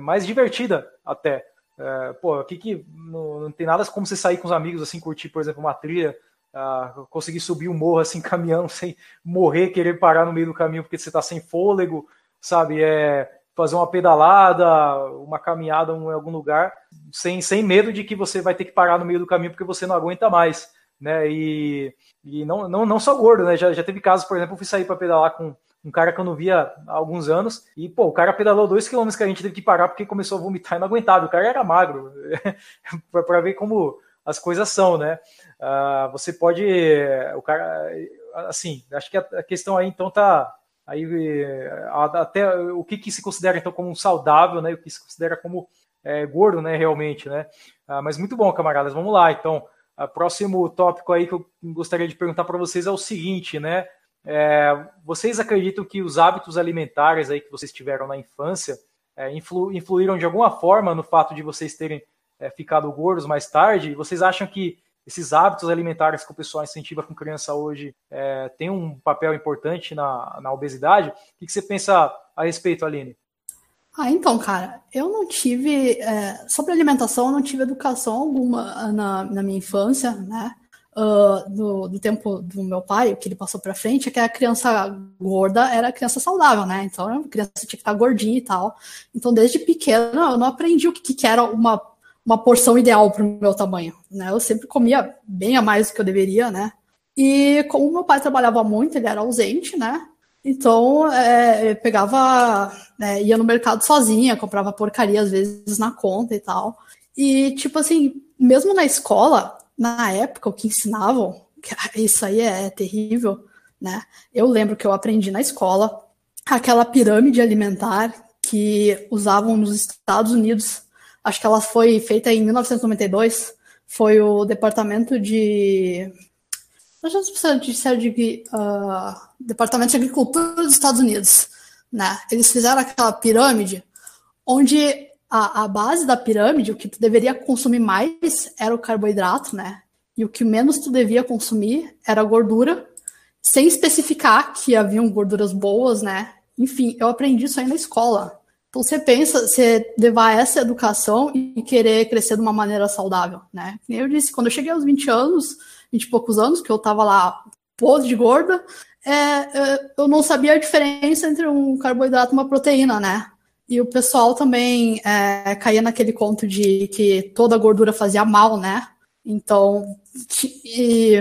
mais divertida até. É, pô, aqui que não, não, tem nada como você sair com os amigos assim, curtir, por exemplo, uma trilha, uh, conseguir subir um morro assim, caminhando sem morrer, querer parar no meio do caminho porque você está sem fôlego, sabe? É fazer uma pedalada, uma caminhada em algum lugar, sem, sem medo de que você vai ter que parar no meio do caminho porque você não aguenta mais, né? E, e não, não, não só gordo, né? Já, já teve casos, por exemplo, eu fui sair para pedalar com um cara que eu não via há alguns anos, e pô, o cara pedalou dois quilômetros que a gente teve que parar porque começou a vomitar e não aguentava. O cara era magro, para ver como as coisas são, né? Uh, você pode, o cara, assim, acho que a, a questão aí então tá aí até o que, que se considera então como saudável, né? O que se considera como é, gordo, né? Realmente, né? Uh, mas muito bom, camaradas. Vamos lá, então. O próximo tópico aí que eu gostaria de perguntar para vocês é o seguinte, né? É, vocês acreditam que os hábitos alimentares aí que vocês tiveram na infância é, influ, influíram de alguma forma no fato de vocês terem é, ficado gordos mais tarde? Vocês acham que esses hábitos alimentares que o pessoal incentiva com criança hoje é, tem um papel importante na, na obesidade? O que, que você pensa a respeito, Aline? Ah, então, cara, eu não tive. É, sobre alimentação, eu não tive educação alguma na, na minha infância, né? uh, do, do, tempo do meu pai, o que ele passou para frente, é que a criança gorda era criança saudável, né? Então a criança tinha que estar gordinha e tal. Então desde pequena eu não aprendi o que, que era uma, uma porção ideal para o meu tamanho, né? Eu sempre comia bem a mais do que eu deveria, né? E como meu pai trabalhava muito, ele era ausente, né? Então, é, pegava, é, ia no mercado sozinha, comprava porcaria às vezes na conta e tal. E, tipo assim, mesmo na escola, na época, o que ensinavam, isso aí é, é terrível, né? Eu lembro que eu aprendi na escola aquela pirâmide alimentar que usavam nos Estados Unidos. Acho que ela foi feita em 1992. Foi o Departamento de. De uh, Departamento de Agricultura dos Estados Unidos. Né? Eles fizeram aquela pirâmide onde a, a base da pirâmide, o que tu deveria consumir mais era o carboidrato, né? E o que menos tu devia consumir era a gordura, sem especificar que haviam gorduras boas, né? Enfim, eu aprendi isso aí na escola. Então você pensa, você levar essa educação e querer crescer de uma maneira saudável, né? Eu disse, quando eu cheguei aos 20 anos, 20 e poucos anos, que eu tava lá podre de gorda, é, é, eu não sabia a diferença entre um carboidrato e uma proteína, né? E o pessoal também é, caía naquele conto de que toda gordura fazia mal, né? Então, e,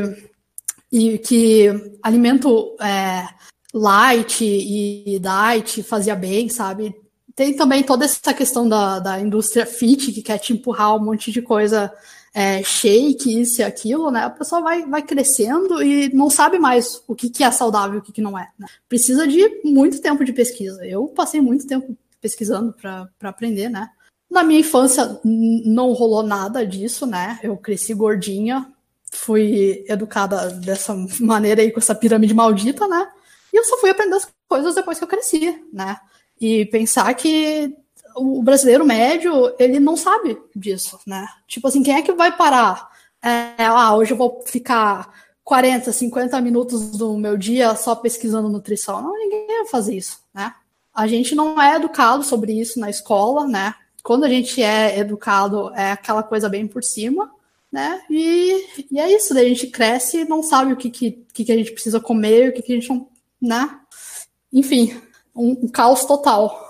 e que alimento é, light e diet fazia bem, sabe? Tem também toda essa questão da, da indústria fit, que quer te empurrar um monte de coisa é, shake, isso e aquilo, né? A pessoa vai, vai crescendo e não sabe mais o que, que é saudável e o que, que não é. Né? Precisa de muito tempo de pesquisa. Eu passei muito tempo pesquisando para aprender, né? Na minha infância não rolou nada disso, né? Eu cresci gordinha, fui educada dessa maneira aí com essa pirâmide maldita, né? E eu só fui aprender as coisas depois que eu cresci, né? E pensar que o brasileiro médio, ele não sabe disso, né? Tipo assim, quem é que vai parar? É, ah, hoje eu vou ficar 40, 50 minutos do meu dia só pesquisando nutrição. Não, ninguém vai fazer isso, né? A gente não é educado sobre isso na escola, né? Quando a gente é educado, é aquela coisa bem por cima, né? E, e é isso, daí a gente cresce e não sabe o que, que, que a gente precisa comer, o que, que a gente não. né? Enfim, um, um caos total.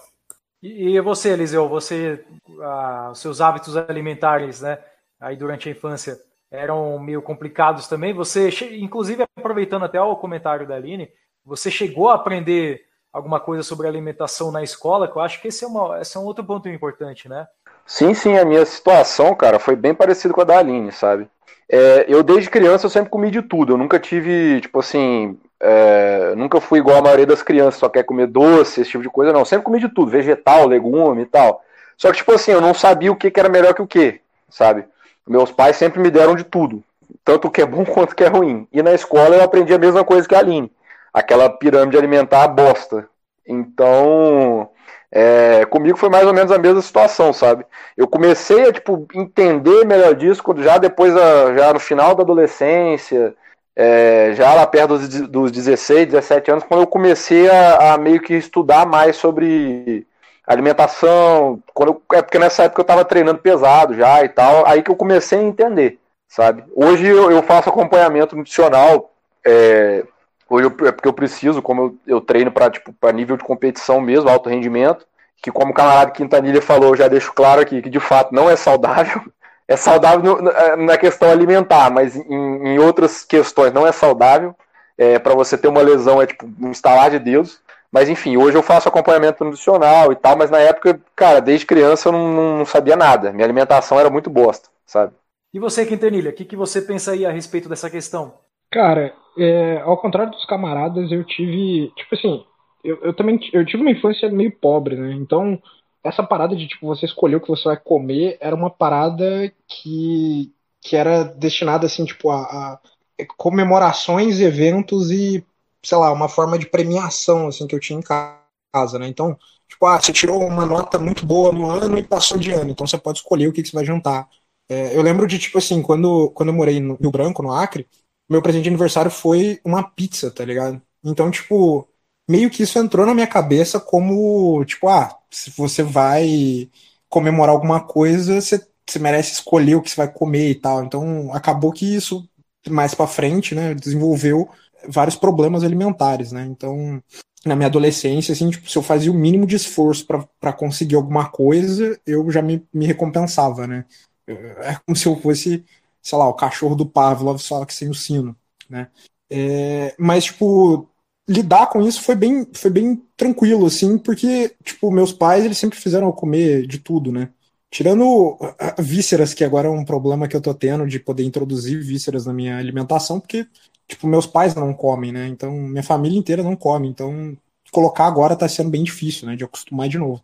E, e você, Eliseu, você, ah, os seus hábitos alimentares, né? Aí durante a infância eram meio complicados também. Você, inclusive, aproveitando até o comentário da Aline, você chegou a aprender alguma coisa sobre alimentação na escola, que eu acho que esse é, uma, esse é um outro ponto importante, né? Sim, sim, a minha situação, cara, foi bem parecida com a da Aline, sabe? É, eu, desde criança, eu sempre comi de tudo. Eu nunca tive, tipo assim, é, nunca fui igual a maioria das crianças, só quer comer doce, esse tipo de coisa, não. Sempre comi de tudo, vegetal, legume e tal. Só que, tipo assim, eu não sabia o que, que era melhor que o que, sabe? Meus pais sempre me deram de tudo, tanto o que é bom quanto o que é ruim. E na escola eu aprendi a mesma coisa que a Aline aquela pirâmide alimentar bosta. Então, é, comigo foi mais ou menos a mesma situação, sabe? Eu comecei a tipo, entender melhor disso já depois, já no final da adolescência, é, já lá perto dos, dos 16, 17 anos, quando eu comecei a, a meio que estudar mais sobre alimentação, quando eu, é porque nessa época eu estava treinando pesado já e tal, aí que eu comecei a entender, sabe? Hoje eu, eu faço acompanhamento nutricional, é, hoje eu, é porque eu preciso, como eu, eu treino para tipo, nível de competição mesmo, alto rendimento, que como o camarada Quintanilha falou, já deixo claro aqui que de fato não é saudável, é saudável na questão alimentar, mas em, em outras questões não é saudável, é, para você ter uma lesão é tipo um instalar de Deus, mas enfim, hoje eu faço acompanhamento nutricional e tal, mas na época, cara, desde criança eu não, não sabia nada. Minha alimentação era muito bosta, sabe? E você, Quintanilha, o que, que você pensa aí a respeito dessa questão? Cara, é, ao contrário dos camaradas, eu tive. Tipo assim, eu, eu também eu tive uma infância meio pobre, né? Então, essa parada de tipo, você escolher o que você vai comer era uma parada que, que era destinada, assim, tipo, a, a comemorações, eventos e sei lá, uma forma de premiação, assim, que eu tinha em casa, né? Então, tipo, ah, você tirou uma nota muito boa no ano e passou de ano, então você pode escolher o que, que você vai jantar. É, eu lembro de, tipo assim, quando, quando eu morei no Rio Branco, no Acre, meu presente de aniversário foi uma pizza, tá ligado? Então, tipo, meio que isso entrou na minha cabeça como, tipo, ah, se você vai comemorar alguma coisa, você, você merece escolher o que você vai comer e tal. Então, acabou que isso, mais para frente, né, desenvolveu vários problemas alimentares, né? Então, na minha adolescência, assim, tipo, se eu fazia o mínimo de esforço para conseguir alguma coisa, eu já me, me recompensava, né? É como se eu fosse, sei lá, o cachorro do Pavlov, só que sem o sino, né? É, mas, tipo, lidar com isso foi bem, foi bem tranquilo, assim, porque, tipo, meus pais, eles sempre fizeram eu comer de tudo, né? Tirando vísceras, que agora é um problema que eu tô tendo de poder introduzir vísceras na minha alimentação, porque tipo, meus pais não comem, né? Então, minha família inteira não come. Então, colocar agora tá sendo bem difícil, né? De acostumar de novo.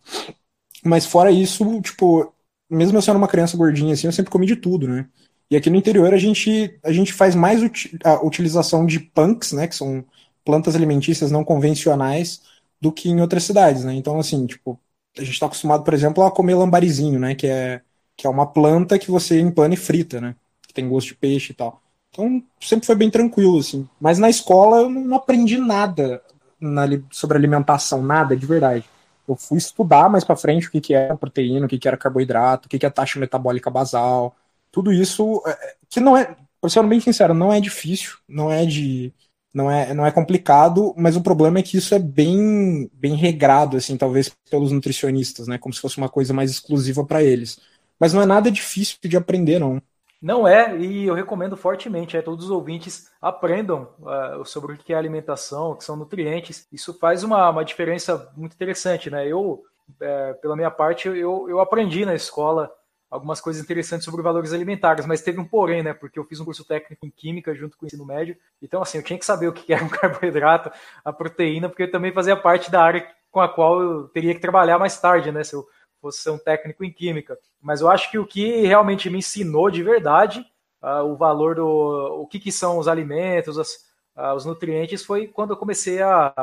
Mas fora isso, tipo, mesmo eu sendo uma criança gordinha assim, eu sempre comi de tudo, né? E aqui no interior a gente, a gente faz mais a utilização de punks, né? Que são plantas alimentícias não convencionais do que em outras cidades, né? Então, assim, tipo, a gente tá acostumado, por exemplo, a comer lambarizinho, né? Que é, que é uma planta que você empana e frita, né? Que tem gosto de peixe e tal. Então, sempre foi bem tranquilo, assim. Mas na escola eu não aprendi nada na, sobre alimentação, nada, de verdade. Eu fui estudar mais para frente o que, que era proteína, o que, que era carboidrato, o que, que é taxa metabólica basal. Tudo isso, é, é, que não é, pra ser bem sincero, não é difícil, não é de. Não é, não é complicado, mas o problema é que isso é bem, bem regrado, assim, talvez pelos nutricionistas, né? Como se fosse uma coisa mais exclusiva para eles. Mas não é nada difícil de aprender, não. Não é, e eu recomendo fortemente, é, todos os ouvintes aprendam uh, sobre o que é alimentação, o que são nutrientes. Isso faz uma, uma diferença muito interessante, né? Eu, é, pela minha parte, eu, eu aprendi na escola algumas coisas interessantes sobre valores alimentares, mas teve um porém, né? Porque eu fiz um curso técnico em química junto com o ensino médio, então assim, eu tinha que saber o que era um carboidrato, a proteína, porque eu também fazia parte da área com a qual eu teria que trabalhar mais tarde, né? Se eu fosse ser um técnico em química. Mas eu acho que o que realmente me ensinou de verdade uh, o valor do o que, que são os alimentos, as, uh, os nutrientes, foi quando eu comecei a,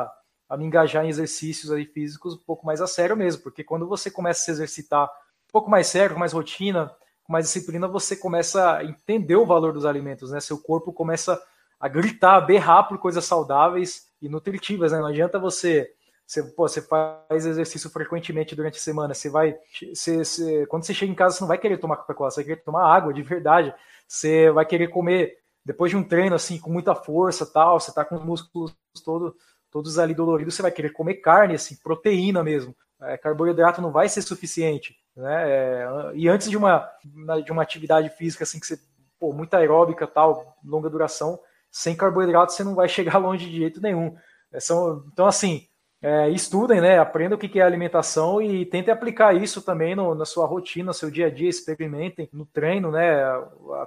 a me engajar em exercícios aí físicos um pouco mais a sério mesmo, porque quando você começa a se exercitar pouco mais sério, com mais rotina, com mais disciplina, você começa a entender o valor dos alimentos, né? Seu corpo começa a gritar, a berrar por coisas saudáveis e nutritivas, né? Não adianta você você, pô, você faz exercício frequentemente durante a semana, você vai. Você, você, quando você chega em casa, você não vai querer tomar Coca-Cola, você vai querer tomar água de verdade. Você vai querer comer depois de um treino assim, com muita força tal, você tá com os músculos todo, todos ali doloridos, você vai querer comer carne, assim, proteína mesmo. É, carboidrato não vai ser suficiente. Né? É, e antes de uma, de uma atividade física assim, que você, pô, muito aeróbica, tal, longa duração, sem carboidrato você não vai chegar longe de jeito nenhum. É, são, então, assim, é, estudem, né? Aprendam o que é alimentação e tentem aplicar isso também no, na sua rotina, no seu dia a dia, experimentem no treino, né?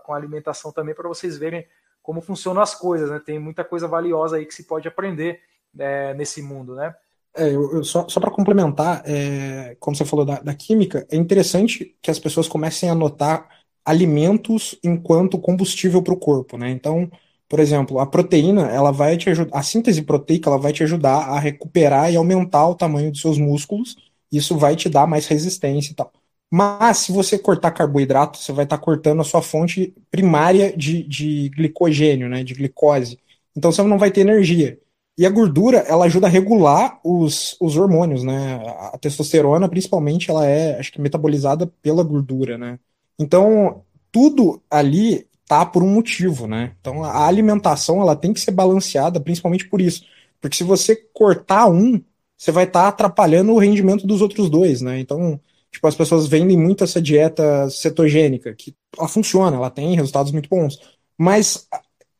Com a alimentação também para vocês verem como funcionam as coisas, né? Tem muita coisa valiosa aí que se pode aprender é, nesse mundo, né? É, eu, eu, só só para complementar, é, como você falou da, da, química, é interessante que as pessoas comecem a notar alimentos enquanto combustível para o corpo, né? Então, por exemplo, a proteína, ela vai te ajudar, a síntese proteica, ela vai te ajudar a recuperar e aumentar o tamanho dos seus músculos isso vai te dar mais resistência e tal. Mas se você cortar carboidrato, você vai estar tá cortando a sua fonte primária de, de glicogênio, né, de glicose. Então você não vai ter energia. E a gordura, ela ajuda a regular os, os hormônios, né? A testosterona, principalmente, ela é, acho que, metabolizada pela gordura, né? Então, tudo ali tá por um motivo, né? Então, a alimentação, ela tem que ser balanceada, principalmente por isso. Porque se você cortar um, você vai estar tá atrapalhando o rendimento dos outros dois, né? Então, tipo, as pessoas vendem muito essa dieta cetogênica, que ela funciona, ela tem resultados muito bons. Mas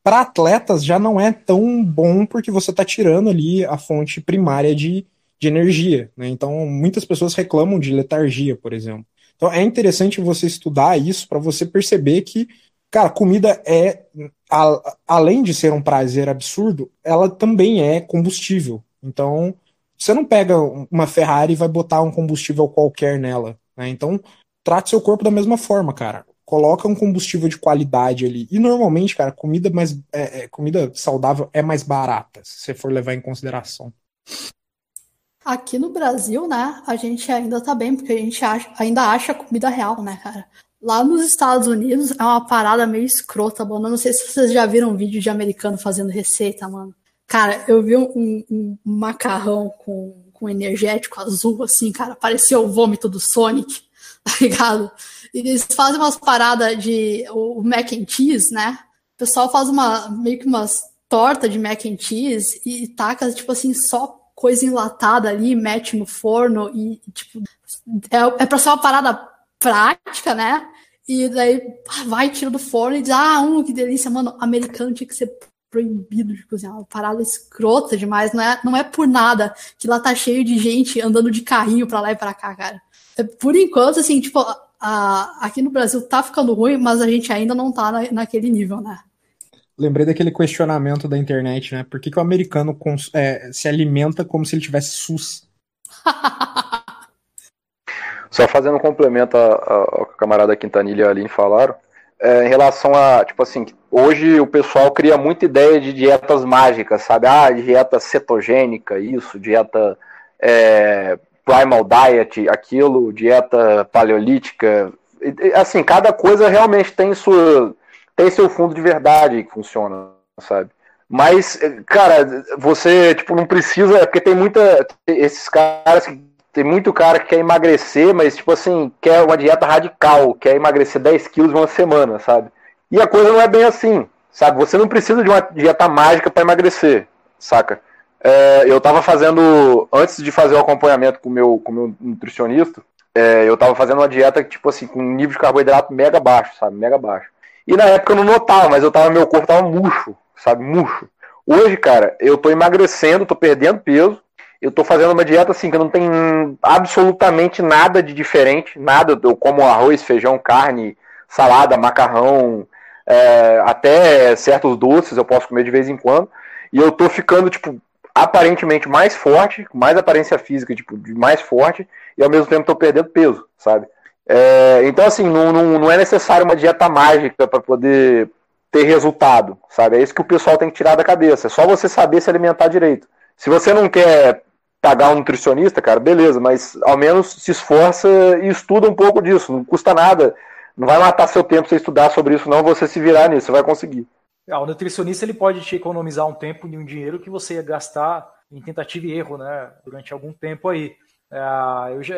para atletas já não é tão bom porque você está tirando ali a fonte primária de, de energia. Né? Então, muitas pessoas reclamam de letargia, por exemplo. Então, é interessante você estudar isso para você perceber que, cara, comida é, a, além de ser um prazer absurdo, ela também é combustível. Então, você não pega uma Ferrari e vai botar um combustível qualquer nela. Né? Então, trate seu corpo da mesma forma, cara coloca um combustível de qualidade ali. E normalmente, cara, comida mais é, é, comida saudável é mais barata, se você for levar em consideração. Aqui no Brasil, né, a gente ainda tá bem, porque a gente acha, ainda acha comida real, né, cara? Lá nos Estados Unidos é uma parada meio escrota, mano. Eu não sei se vocês já viram um vídeo de americano fazendo receita, mano. Cara, eu vi um, um, macarrão com, com energético azul, assim, cara. Parecia o vômito do Sonic, tá ligado? Eles fazem umas paradas de o mac and cheese, né? O pessoal faz uma meio que umas torta de mac and cheese e taca, tipo assim, só coisa enlatada ali, mete no forno e, tipo, é, é pra ser uma parada prática, né? E daí vai, tira do forno e diz, ah, um, que delícia, mano, americano tinha que ser proibido de cozinhar, uma parada escrota demais, não é, não é por nada que lá tá cheio de gente andando de carrinho pra lá e pra cá, cara. É, por enquanto, assim, tipo, a, aqui no Brasil tá ficando ruim, mas a gente ainda não tá na, naquele nível, né? Lembrei daquele questionamento da internet, né? Por que, que o americano cons, é, se alimenta como se ele tivesse SUS? Só fazendo um complemento ao que a camarada Quintanilha e Aline falaram, é, em relação a, tipo assim, hoje o pessoal cria muita ideia de dietas mágicas, sabe? Ah, dieta cetogênica, isso, dieta é, primal diet, aquilo, dieta paleolítica. Assim, cada coisa realmente tem sua tem seu fundo de verdade que funciona, sabe? Mas, cara, você tipo não precisa, porque tem muita esses caras que tem muito cara que quer emagrecer, mas tipo assim, quer uma dieta radical, quer emagrecer 10 quilos em uma semana, sabe? E a coisa não é bem assim, sabe? Você não precisa de uma dieta mágica para emagrecer, saca? É, eu estava fazendo, antes de fazer o acompanhamento com meu, o com meu nutricionista, é, eu estava fazendo uma dieta, tipo assim, com nível de carboidrato mega baixo, sabe? Mega baixo. E na época eu não notava, mas eu tava, meu corpo tava murcho, sabe? Murcho. Hoje, cara, eu tô emagrecendo, tô perdendo peso, eu tô fazendo uma dieta assim que não tem absolutamente nada de diferente, nada. Eu como arroz, feijão, carne, salada, macarrão, é, até certos doces eu posso comer de vez em quando. E eu tô ficando, tipo, aparentemente mais forte, mais aparência física, tipo, mais forte, e ao mesmo tempo estou perdendo peso, sabe? É, então, assim, não, não, não é necessário uma dieta mágica para poder ter resultado, sabe? É isso que o pessoal tem que tirar da cabeça. É só você saber se alimentar direito. Se você não quer pagar um nutricionista, cara, beleza, mas ao menos se esforça e estuda um pouco disso. Não custa nada. Não vai matar seu tempo você estudar sobre isso, não. Você se virar nisso, você vai conseguir. Ah, o nutricionista ele pode te economizar um tempo e um dinheiro que você ia gastar em tentativa e erro, né? Durante algum tempo aí. É, eu já,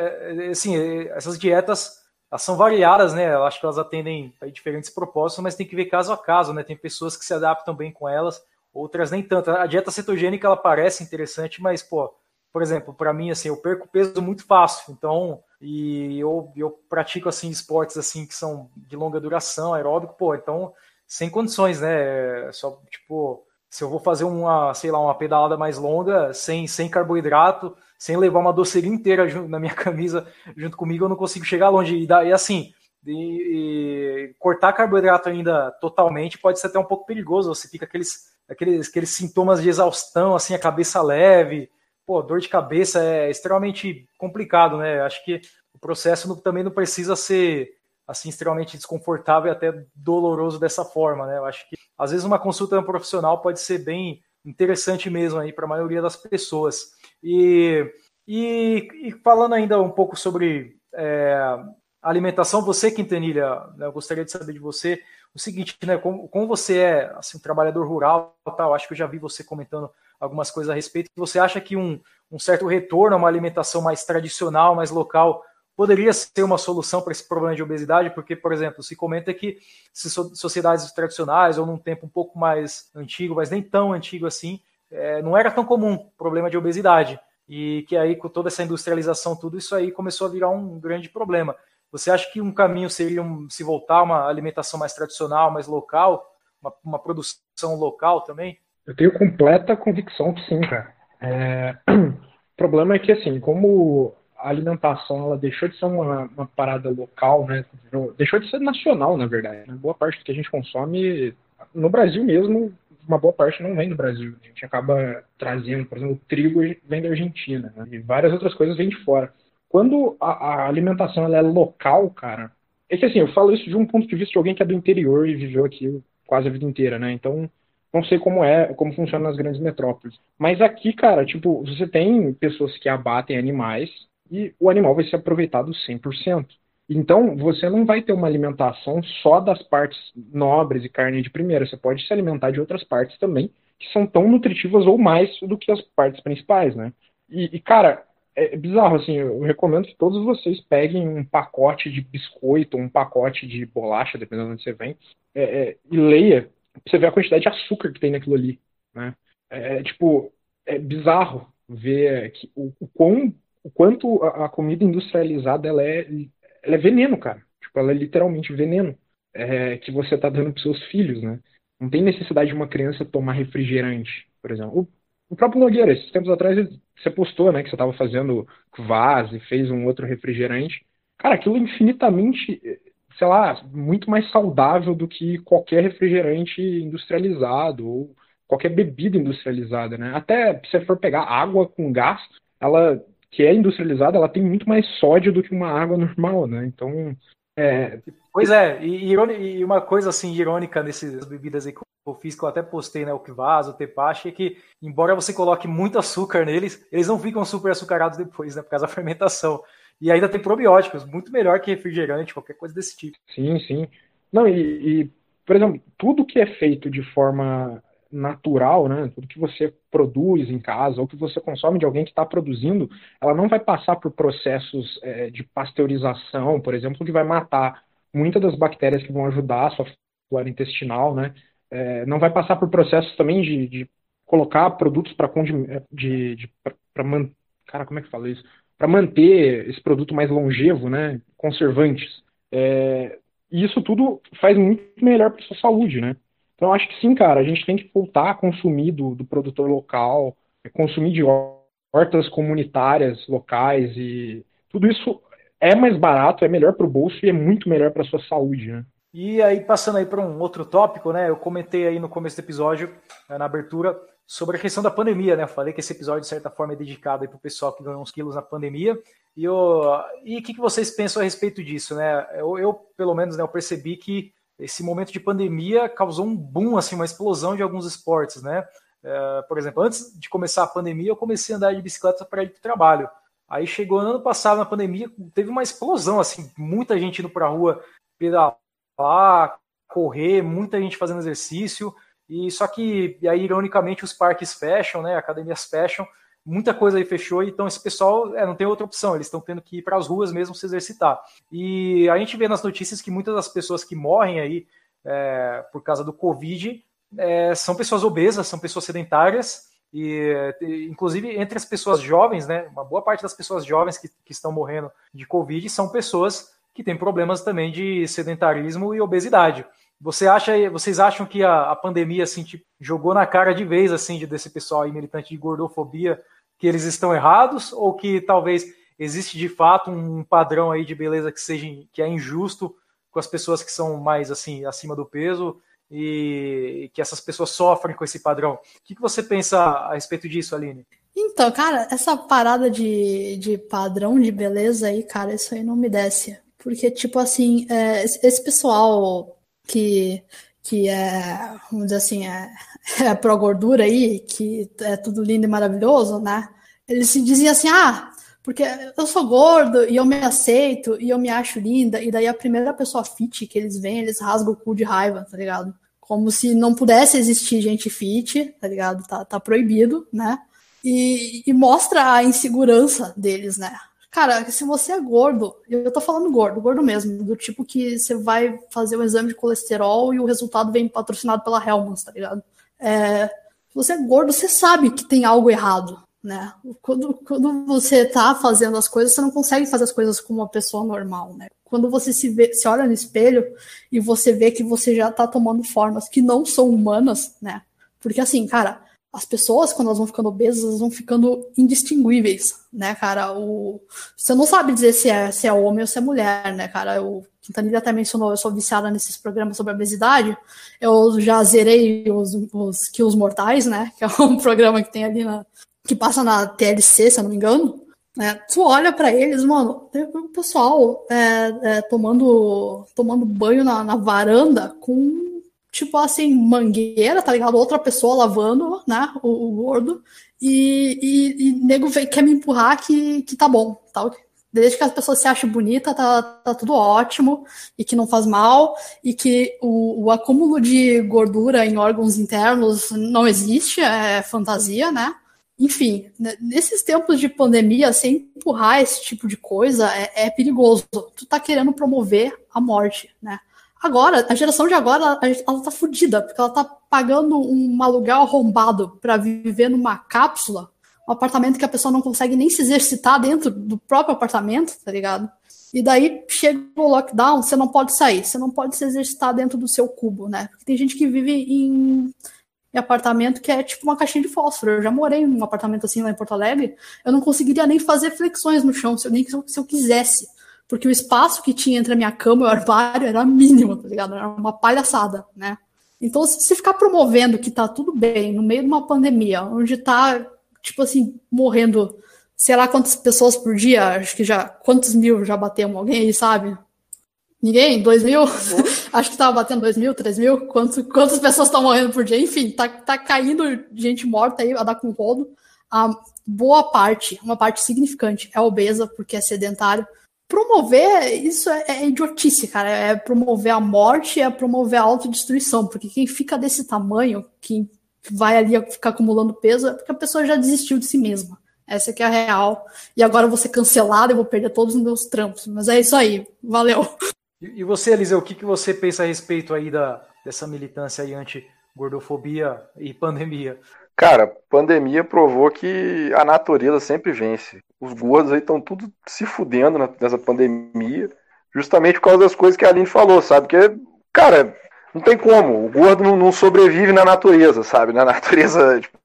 assim, essas dietas elas são variadas, né? Eu acho que elas atendem a diferentes propósitos, mas tem que ver caso a caso, né? Tem pessoas que se adaptam bem com elas, outras nem tanto. A dieta cetogênica ela parece interessante, mas pô, por exemplo, para mim assim, eu perco peso muito fácil, então e eu, eu pratico assim esportes assim que são de longa duração, aeróbico, pô, então sem condições, né? Só, tipo, se eu vou fazer uma, sei lá, uma pedalada mais longa, sem, sem carboidrato, sem levar uma doceria inteira junto, na minha camisa junto comigo, eu não consigo chegar longe. E, e assim, e, e cortar carboidrato ainda totalmente pode ser até um pouco perigoso. Você fica aqueles, aqueles, aqueles sintomas de exaustão, assim, a cabeça leve. Pô, dor de cabeça é extremamente complicado, né? Acho que o processo também não precisa ser assim extremamente desconfortável e até doloroso dessa forma, né? Eu acho que às vezes uma consulta profissional pode ser bem interessante mesmo aí para a maioria das pessoas. E, E, e falando ainda um pouco sobre é, alimentação, você, Quintanilha, né, eu gostaria de saber de você o seguinte, né? Como, como você é assim, um trabalhador rural, tal, acho que eu já vi você comentando algumas coisas a respeito. Você acha que um, um certo retorno a uma alimentação mais tradicional, mais local, poderia ser uma solução para esse problema de obesidade? Porque, por exemplo, se comenta que se sociedades tradicionais ou num tempo um pouco mais antigo, mas nem tão antigo assim, é, não era tão comum problema de obesidade. E que aí, com toda essa industrialização, tudo isso aí começou a virar um grande problema. Você acha que um caminho seria um, se voltar a uma alimentação mais tradicional, mais local, uma, uma, produção local também? Eu tenho completa convicção que sim, cara. É... O problema é que, assim, como a alimentação ela deixou de ser uma, uma parada local, né? Deixou de ser nacional, na verdade. Né? Boa parte do que a gente consome no Brasil mesmo, uma boa parte não vem do Brasil. A gente acaba trazendo, por exemplo, o trigo vem da Argentina, né? e várias outras coisas vêm de fora. Quando a, a alimentação ela é local, cara, é que assim, eu falo isso de um ponto de vista de alguém que é do interior e viveu aqui quase a vida inteira, né? Então, não sei como é, como funciona nas grandes metrópoles. Mas aqui, cara, tipo, você tem pessoas que abatem animais e o animal vai ser aproveitado 100%. Então, você não vai ter uma alimentação só das partes nobres e carne de primeira. Você pode se alimentar de outras partes também, que são tão nutritivas ou mais do que as partes principais, né? E, e cara, é bizarro, assim, eu recomendo que todos vocês peguem um pacote de biscoito, um pacote de bolacha, dependendo de onde você vem, é, é, e leia você ver a quantidade de açúcar que tem naquilo ali, né? É, é tipo, é bizarro ver que, o, o, quão, o quanto a, a, comida industrializada ela é, ela é veneno, cara. Tipo, ela é literalmente veneno é, que você tá dando pros seus filhos, né? Não tem necessidade de uma criança tomar refrigerante, por exemplo. O, o próprio Nogueira, esses tempos atrás, você postou, né, que você estava fazendo kvass e fez um outro refrigerante. Cara, aquilo é infinitamente, sei lá, muito mais saudável do que qualquer refrigerante industrializado ou qualquer bebida industrializada, né? Até se você for pegar água com gás, ela que é industrializada, ela tem muito mais sódio do que uma água normal, né? Então, é... Pois é, e, e, uma coisa assim irônica nessas bebidas aí eu fiz, que eu até postei, né, o Kvass, o Tepache, é que, embora você coloque muito açúcar neles, eles não ficam super açucarados depois, né, por causa da fermentação. E ainda tem probióticos, muito melhor que refrigerante, qualquer coisa desse tipo. Sim, sim. Não, e, e por exemplo, tudo que é feito de forma natural, né, tudo que você produz em casa ou que você consome de alguém que está produzindo, ela não vai passar por processos é, de pasteurização, por exemplo, que vai matar muitas das bactérias que vão ajudar a sua flora intestinal, né? é, não vai passar por processos também de, de colocar produtos para é, de, de para man... cara como é que fala isso? Para manter esse produto mais longevo né? Conservantes. É, e isso tudo faz muito melhor para sua saúde né então acho que sim cara a gente tem que voltar a consumir do, do produtor local consumir de hortas comunitárias locais e tudo isso é mais barato é melhor para o bolso e é muito melhor para sua saúde né e aí, passando aí para um outro tópico, né? Eu comentei aí no começo do episódio, né, na abertura, sobre a questão da pandemia, né? Eu falei que esse episódio, de certa forma, é dedicado para o pessoal que ganhou uns quilos na pandemia. E o e que, que vocês pensam a respeito disso, né? Eu, eu, pelo menos, né, eu percebi que esse momento de pandemia causou um boom, assim, uma explosão de alguns esportes, né? É, por exemplo, antes de começar a pandemia, eu comecei a andar de bicicleta para ir para o trabalho. Aí chegou no ano passado, na pandemia, teve uma explosão, assim, muita gente indo para a rua pedalar correr, muita gente fazendo exercício. E só que aí ironicamente os parques fecham, né? Academias fecham, muita coisa aí fechou, então esse pessoal é, não tem outra opção, eles estão tendo que ir para as ruas mesmo se exercitar. E a gente vê nas notícias que muitas das pessoas que morrem aí é, por causa do Covid é, são pessoas obesas, são pessoas sedentárias, e inclusive entre as pessoas jovens, né? Uma boa parte das pessoas jovens que, que estão morrendo de Covid são pessoas que tem problemas também de sedentarismo e obesidade. Você acha, vocês acham que a, a pandemia assim tipo, jogou na cara de vez assim de, desse pessoal aí militante de gordofobia que eles estão errados ou que talvez existe de fato um padrão aí de beleza que seja que é injusto com as pessoas que são mais assim acima do peso e que essas pessoas sofrem com esse padrão. O que, você pensa a respeito disso, Aline? Então, cara, essa parada de, de padrão de beleza aí, cara, isso aí não me desce. Porque, tipo assim, é, esse pessoal que, que é, vamos dizer assim, é, é pró-gordura aí, que é tudo lindo e maravilhoso, né? Eles se diziam assim, ah, Porque eu sou gordo e eu me aceito e eu me acho linda, e daí a primeira pessoa fit que eles veem, eles rasgam o cu de raiva, tá ligado? Como se não pudesse existir gente fit, tá ligado? Tá, tá proibido, né? E, e mostra a insegurança deles, né? Cara, se você é gordo, eu tô falando gordo, gordo mesmo, do tipo que você vai fazer um exame de colesterol e o resultado vem patrocinado pela Helmans, tá ligado? É, você é gordo, você sabe que tem algo errado, né? Quando, quando você tá fazendo as coisas, você não consegue fazer as coisas como uma pessoa normal, né? Quando você se, vê, se olha no espelho e você vê que você já tá tomando formas que não são humanas, né? Porque assim, cara, as pessoas, quando elas vão ficando obesas, elas vão ficando indistinguíveis, né, cara? O... Você não sabe dizer se é, se é homem ou se é mulher, né, cara? O Quintanilha até mencionou, eu sou viciada nesses programas sobre obesidade. Eu já zerei os, os Kills Mortais, né? Que é um programa que tem ali na, que passa na TLC, se eu não me engano, né? Tu olha para eles, mano, tem o pessoal é, é, tomando, tomando banho na, na, varanda com, tipo assim, mangueira, tá ligado? Outra pessoa lavando, né? O, o gordo. E, e, e nego vem, quer me empurrar que, que tá bom, tá? Desde que as pessoas se achem bonita, tá, tá tudo ótimo, e que não faz mal, e que o, o acúmulo de gordura em órgãos internos não existe, é fantasia, né? enfim, né, nesses tempos de pandemia, sem empurrar esse tipo de coisa é, é, perigoso. Tu tá querendo promover a morte, né? Agora, a geração de agora, ela tá fodida, porque ela tá pagando um aluguel arrombado para viver numa cápsula, um apartamento que a pessoa não consegue nem se exercitar dentro do próprio apartamento, tá ligado? E daí chega o lockdown, você não pode sair, você não pode se exercitar dentro do seu cubo, né? Porque tem gente que vive em em apartamento que é tipo uma caixinha de fósforo. Eu já morei em um apartamento assim lá em Porto Alegre, eu não conseguiria nem fazer flexões no chão, se eu, nem se eu quisesse. Porque o espaço que tinha entre a minha cama e o armário era mínimo, tá ligado? Era uma palhaçada, né? Então, se ficar promovendo que tá tudo bem no meio de uma pandemia, onde tá, tipo assim, morrendo, sei lá quantas pessoas por dia, acho que já, quantos mil já batemos alguém aí, sabe? Ninguém? Dois mil? Acho que tava batendo dois mil, três mil. Quantos, quantas pessoas estão morrendo por dia? Enfim, tá, tá caindo gente morta aí a dar com rodo. A boa parte, uma parte significante, é obesa porque é sedentário. Promover isso é, é idiotice, cara. É promover a morte, é promover a autodestruição. Porque quem fica desse tamanho, quem vai ali ficar acumulando peso, é porque a pessoa já desistiu de si mesma. Essa que é a real. E agora eu vou ser cancelado e vou perder todos os meus trampos. Mas é isso aí. Valeu. E você, Eliseu, o que, que você pensa a respeito aí da, dessa militância aí anti-gordofobia e pandemia? Cara, pandemia provou que a natureza sempre vence. Os gordos aí estão tudo se fudendo nessa pandemia, justamente por causa das coisas que a Aline falou, sabe? Porque, cara, não tem como. O gordo não, não sobrevive na natureza, sabe? Na natureza, tipo,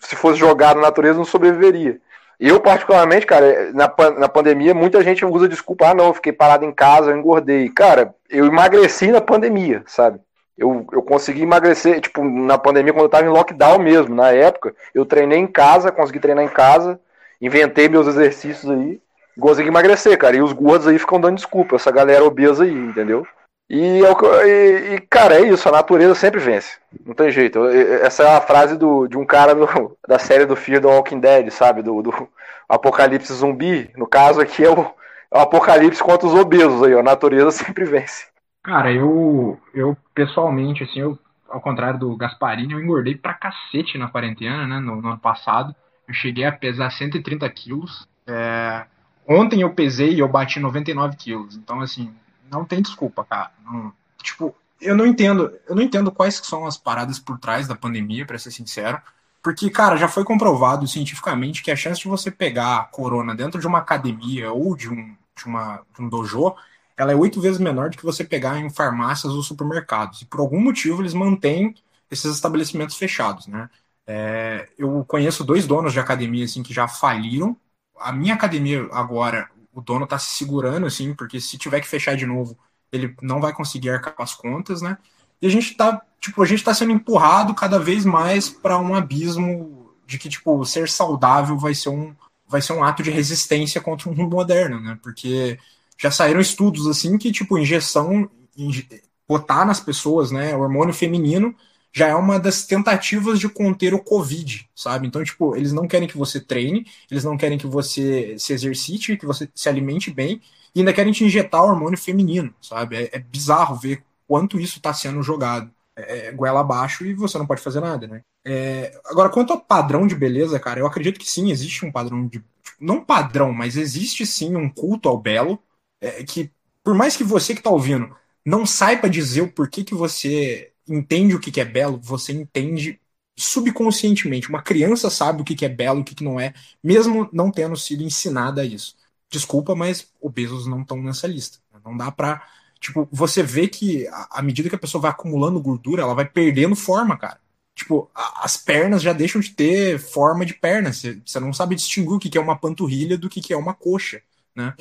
se fosse jogado na natureza, não sobreviveria. Eu, particularmente, cara, na, na pandemia, muita gente usa desculpa, ah, não, eu fiquei parado em casa, eu engordei. Cara, eu emagreci na pandemia, sabe? Eu, eu consegui emagrecer, tipo, na pandemia, quando eu tava em lockdown mesmo, na época, eu treinei em casa, consegui treinar em casa, inventei meus exercícios aí, consegui emagrecer, cara. E os gordos aí ficam dando desculpa, essa galera obesa aí, entendeu? E, e, e, cara, é isso, a natureza sempre vence. Não tem jeito. Essa é a frase do, de um cara do, da série do Fear do Walking Dead, sabe? Do, do apocalipse zumbi. No caso aqui é o, é o apocalipse contra os obesos aí, ó. a natureza sempre vence. Cara, eu, eu pessoalmente, assim, eu, ao contrário do Gasparini, eu engordei pra cacete na quarentena, né? No, no ano passado. Eu cheguei a pesar 130 quilos. É, ontem eu pesei e eu bati 99 quilos. Então, assim, não tem desculpa, cara. Não, tipo, eu não entendo, eu não entendo quais são as paradas por trás da pandemia, para ser sincero. Porque, cara, já foi comprovado cientificamente que a chance de você pegar corona dentro de uma academia ou de um, de uma, de um dojo, ela é oito vezes menor do que você pegar em farmácias ou supermercados. E por algum motivo eles mantêm esses estabelecimentos fechados, né? É, eu conheço dois donos de academia assim que já faliram. A minha academia agora, o dono está se segurando, assim, porque se tiver que fechar de novo, ele não vai conseguir arcar com as contas, né? E a gente tá, tipo, a gente tá sendo empurrado cada vez mais para um abismo de que, tipo, ser saudável vai ser um vai ser um ato de resistência contra o mundo moderno, né? Porque já saíram estudos assim que, tipo, injeção, inje, botar nas pessoas, né, hormônio feminino já é uma das tentativas de conter o Covid, sabe? Então, tipo, eles não querem que você treine, eles não querem que você se exercite, que você se alimente bem, e ainda querem te injetar hormônio feminino, sabe? É, é bizarro ver quanto isso está sendo jogado. É, é, goela abaixo e você não pode fazer nada, né? É, agora, quanto ao padrão de beleza, cara, eu acredito que sim, existe um padrão de. Não padrão, mas existe sim um culto ao belo, é, que por mais que você que tá ouvindo não saiba dizer o porquê que você entende o que, que é belo, você entende subconscientemente. Uma criança sabe o que, que é belo e o que, que não é, mesmo não tendo sido ensinada isso. Desculpa, mas obesos não estão nessa lista. Não dá pra. Tipo, você vê que à medida que a pessoa vai acumulando gordura, ela vai perdendo forma, cara. Tipo, a, as pernas já deixam de ter forma de perna. Você, você não sabe distinguir o que, que é uma panturrilha do que, que é uma coxa, né?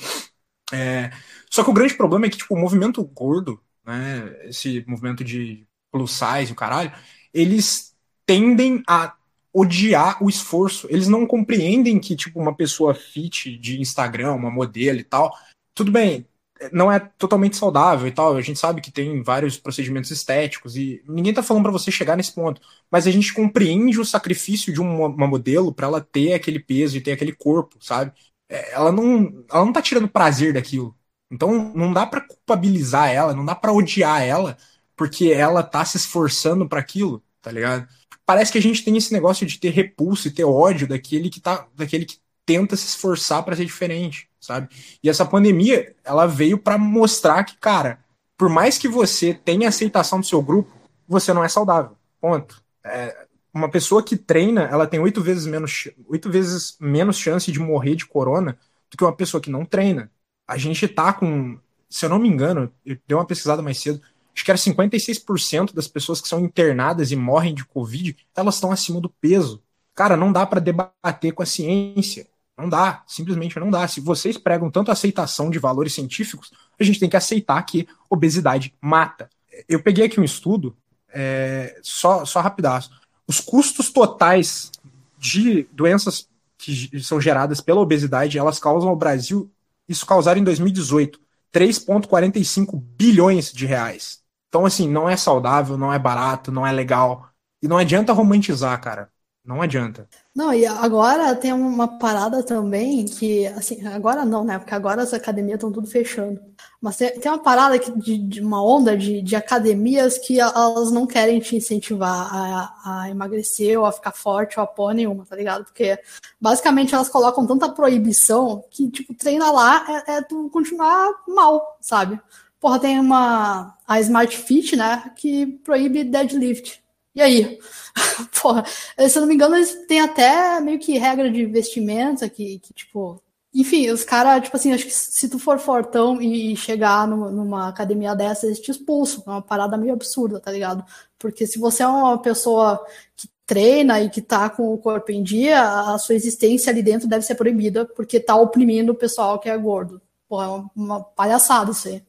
É, só que o grande problema é que, tipo, o movimento gordo, né? Esse movimento de plus size, o caralho, eles tendem a odiar o esforço. Eles não compreendem que, tipo, uma pessoa fit de Instagram, uma modelo e tal, tudo bem, não é totalmente saudável e tal. A gente sabe que tem vários procedimentos estéticos e ninguém tá falando para você chegar nesse ponto. Mas a gente compreende o sacrifício de uma, uma modelo para ela ter aquele peso e ter aquele corpo, sabe? É, ela não, ela não tá tirando prazer daquilo. Então não dá para culpabilizar ela, não dá para odiar ela porque ela tá se esforçando para aquilo, tá ligado? Parece que a gente tem esse negócio de ter repulso e ter ódio daquele que tá, daquele que tenta se esforçar para ser diferente, sabe? E essa pandemia, ela veio para mostrar que, cara, por mais que você tenha aceitação do seu grupo, você não é saudável. Ponto. É, uma pessoa que treina, ela tem oito vezes menos oito vezes menos chance de morrer de corona do que uma pessoa que não treina. A gente tá com, se eu não me engano, eu dei uma pesquisada mais cedo, acho que era 56% das pessoas que são internadas e morrem de Covid, elas estão acima do peso. Cara, não dá para debater com a ciência. Não dá, simplesmente não dá. Se vocês pregam tanto aceitação de valores científicos, a gente tem que aceitar que obesidade mata. Eu peguei aqui um estudo, é, só, só rapidaço. Os custos totais de doenças que são geradas pela obesidade, elas causam ao Brasil, isso causaram em 2018, 3,45 bilhões de reais. Então, assim, não é saudável, não é barato, não é legal. E não adianta romantizar, cara. Não adianta. Não, e agora tem uma parada também que, assim, agora não, né? Porque agora as academias estão tudo fechando. Mas tem, uma parada que, de, de, uma onda de, de academias que elas não querem te incentivar a, a emagrecer ou a ficar forte ou a pôr nenhuma, tá ligado? Porque basicamente elas colocam tanta proibição que, tipo, treinar lá é, é tu continuar mal, sabe? Porra, tem uma. A Smart Fit, né? Que proíbe deadlift. E aí? Porra, se eu não me engano, eles têm até meio que regra de vestimenta que, que tipo. Enfim, os caras, tipo assim, acho que se tu for fortão e chegar no, numa academia dessa, eles te expulsam. É uma parada meio absurda, tá ligado? Porque se você é uma pessoa que treina e que tá com o corpo em dia, a sua existência ali dentro deve ser proibida, porque tá oprimindo o pessoal que é gordo. Pô, é uma palhaçada isso aí.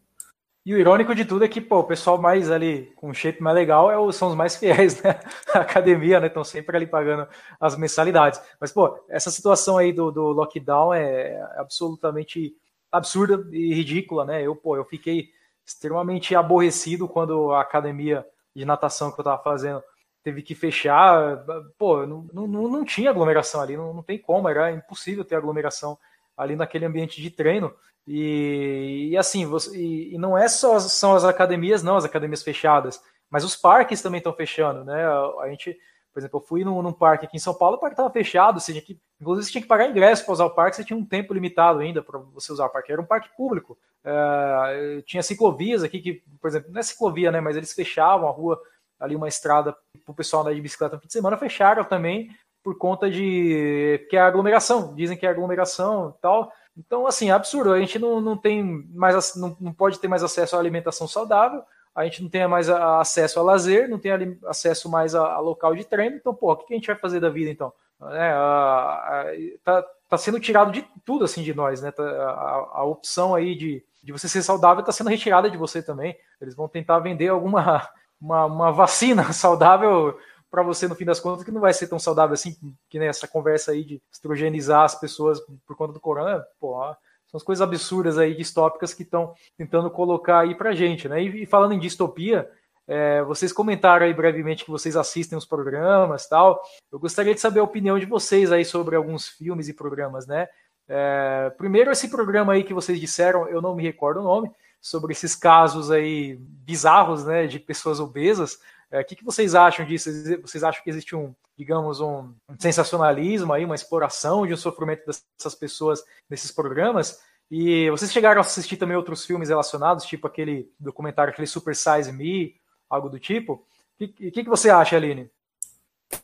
E o irônico de tudo é que, pô, o pessoal mais ali, com shape mais legal, é o, são os mais fiéis, né? A academia, né? Estão sempre ali pagando as mensalidades. Mas, pô, essa situação aí do, do lockdown é absolutamente absurda e ridícula, né? Eu, pô, eu fiquei extremamente aborrecido quando a academia de natação que eu tava fazendo teve que fechar. Pô, não, não, não tinha aglomeração ali, não, não tem como, era impossível ter aglomeração ali naquele ambiente de treino. E, e assim, você, e, e, não é só são as academias, não, as academias fechadas, mas os parques também estão fechando, né? A, gente, por exemplo, eu fui num, num, parque aqui em São Paulo, o parque estava fechado, você tinha que, inclusive você tinha que pagar ingresso para usar o parque, você tinha um tempo limitado ainda para você usar o parque, era um parque público. É, tinha ciclovias aqui que, por exemplo, não é ciclovia, né? Mas eles fechavam a rua ali uma estrada para o pessoal andar de bicicleta no fim de semana, fecharam também por conta de que é aglomeração, dizem que é aglomeração e tal. Então, assim, é absurdo. A gente não, não tem mais, não, não pode ter mais acesso à alimentação saudável, a gente não tem mais acesso a lazer, não tem acesso mais a, a local de treino. Então, pô, o que a gente vai fazer da vida então? É, a, a, tá, tá sendo tirado de tudo assim de nós, né? Tá, a, a opção aí de, de você ser saudável está sendo retirada de você também. Eles vão tentar vender alguma uma, uma vacina saudável para você no fim das contas que não vai ser tão saudável assim, que nem essa conversa aí de estrogenizar as pessoas por conta do corona, pô, são as coisas absurdas aí, distópicas que estão tentando colocar aí pra gente, né? E, e falando em distopia, É, vocês comentaram aí brevemente que vocês assistem os programas tal. Eu gostaria de saber a opinião de vocês aí sobre alguns filmes e programas, né? É, primeiro, esse programa aí que vocês disseram, eu não me recordo o nome, sobre esses casos aí bizarros, né, de pessoas obesas. É, o que, que vocês acham disso? Vocês acham que existe um, digamos, um, sensacionalismo aí, uma exploração de um sofrimento dessas pessoas nesses programas? E vocês chegaram a assistir também outros filmes relacionados, tipo aquele documentário, aquele Super Size Me, algo do tipo? O que, que, que, você acha, Aline?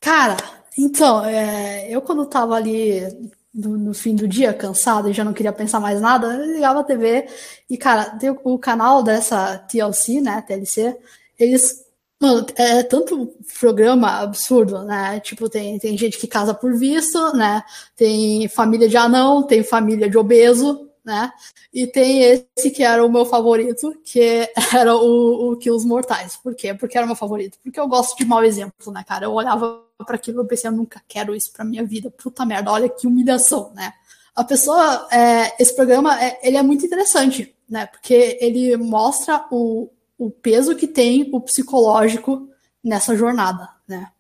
Cara, então, é, eu quando tava ali no, no, fim do dia, cansado e já não queria pensar mais nada, eu ligava a TV e, cara, tem o, o canal dessa TLC, né, TLC, eles Mano, é tanto programa absurdo, né? Tipo, tem, tem gente que casa por visto, né? Tem família de anão, tem família de obeso, né? E tem esse que era o meu favorito, que era o, o que os mortais. Por quê? Porque era o meu favorito. Porque eu gosto de mau exemplo, né, cara? Eu olhava para aquilo e pensei, eu nunca quero isso pra minha vida. Puta merda, olha que humilhação, né? A pessoa, é, esse programa, é, ele é muito interessante, né? Porque ele mostra o, o peso que tem o psicológico nessa jornada, né?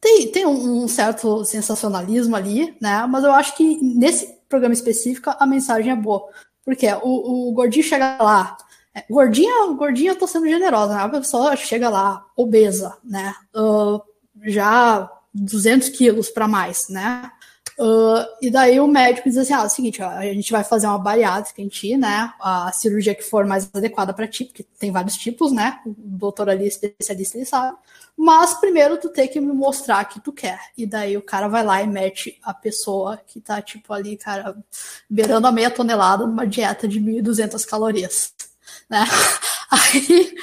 Tem, tem um, certo sensacionalismo ali, né? Mas eu acho que nesse programa específico, a mensagem é boa. Porque o, o gordinho chega lá. É, gordinha, gordinha, eu tô sendo generosa, né? A pessoa chega lá, obesa, né? Uh, já 200 quilos para mais, né? Uh, e daí o médico diz assim: ah, é o seguinte, ó, a gente vai fazer uma bariátrica em ti, né? A cirurgia que for mais adequada para ti, porque tem vários tipos, né? O doutor ali, especialista, ele sabe. Mas primeiro tu tem que me mostrar que tu quer. E daí o cara vai lá e mete a pessoa que tá, tipo, ali, cara, beirando a meia tonelada numa dieta de 1.200 calorias, né? Aí,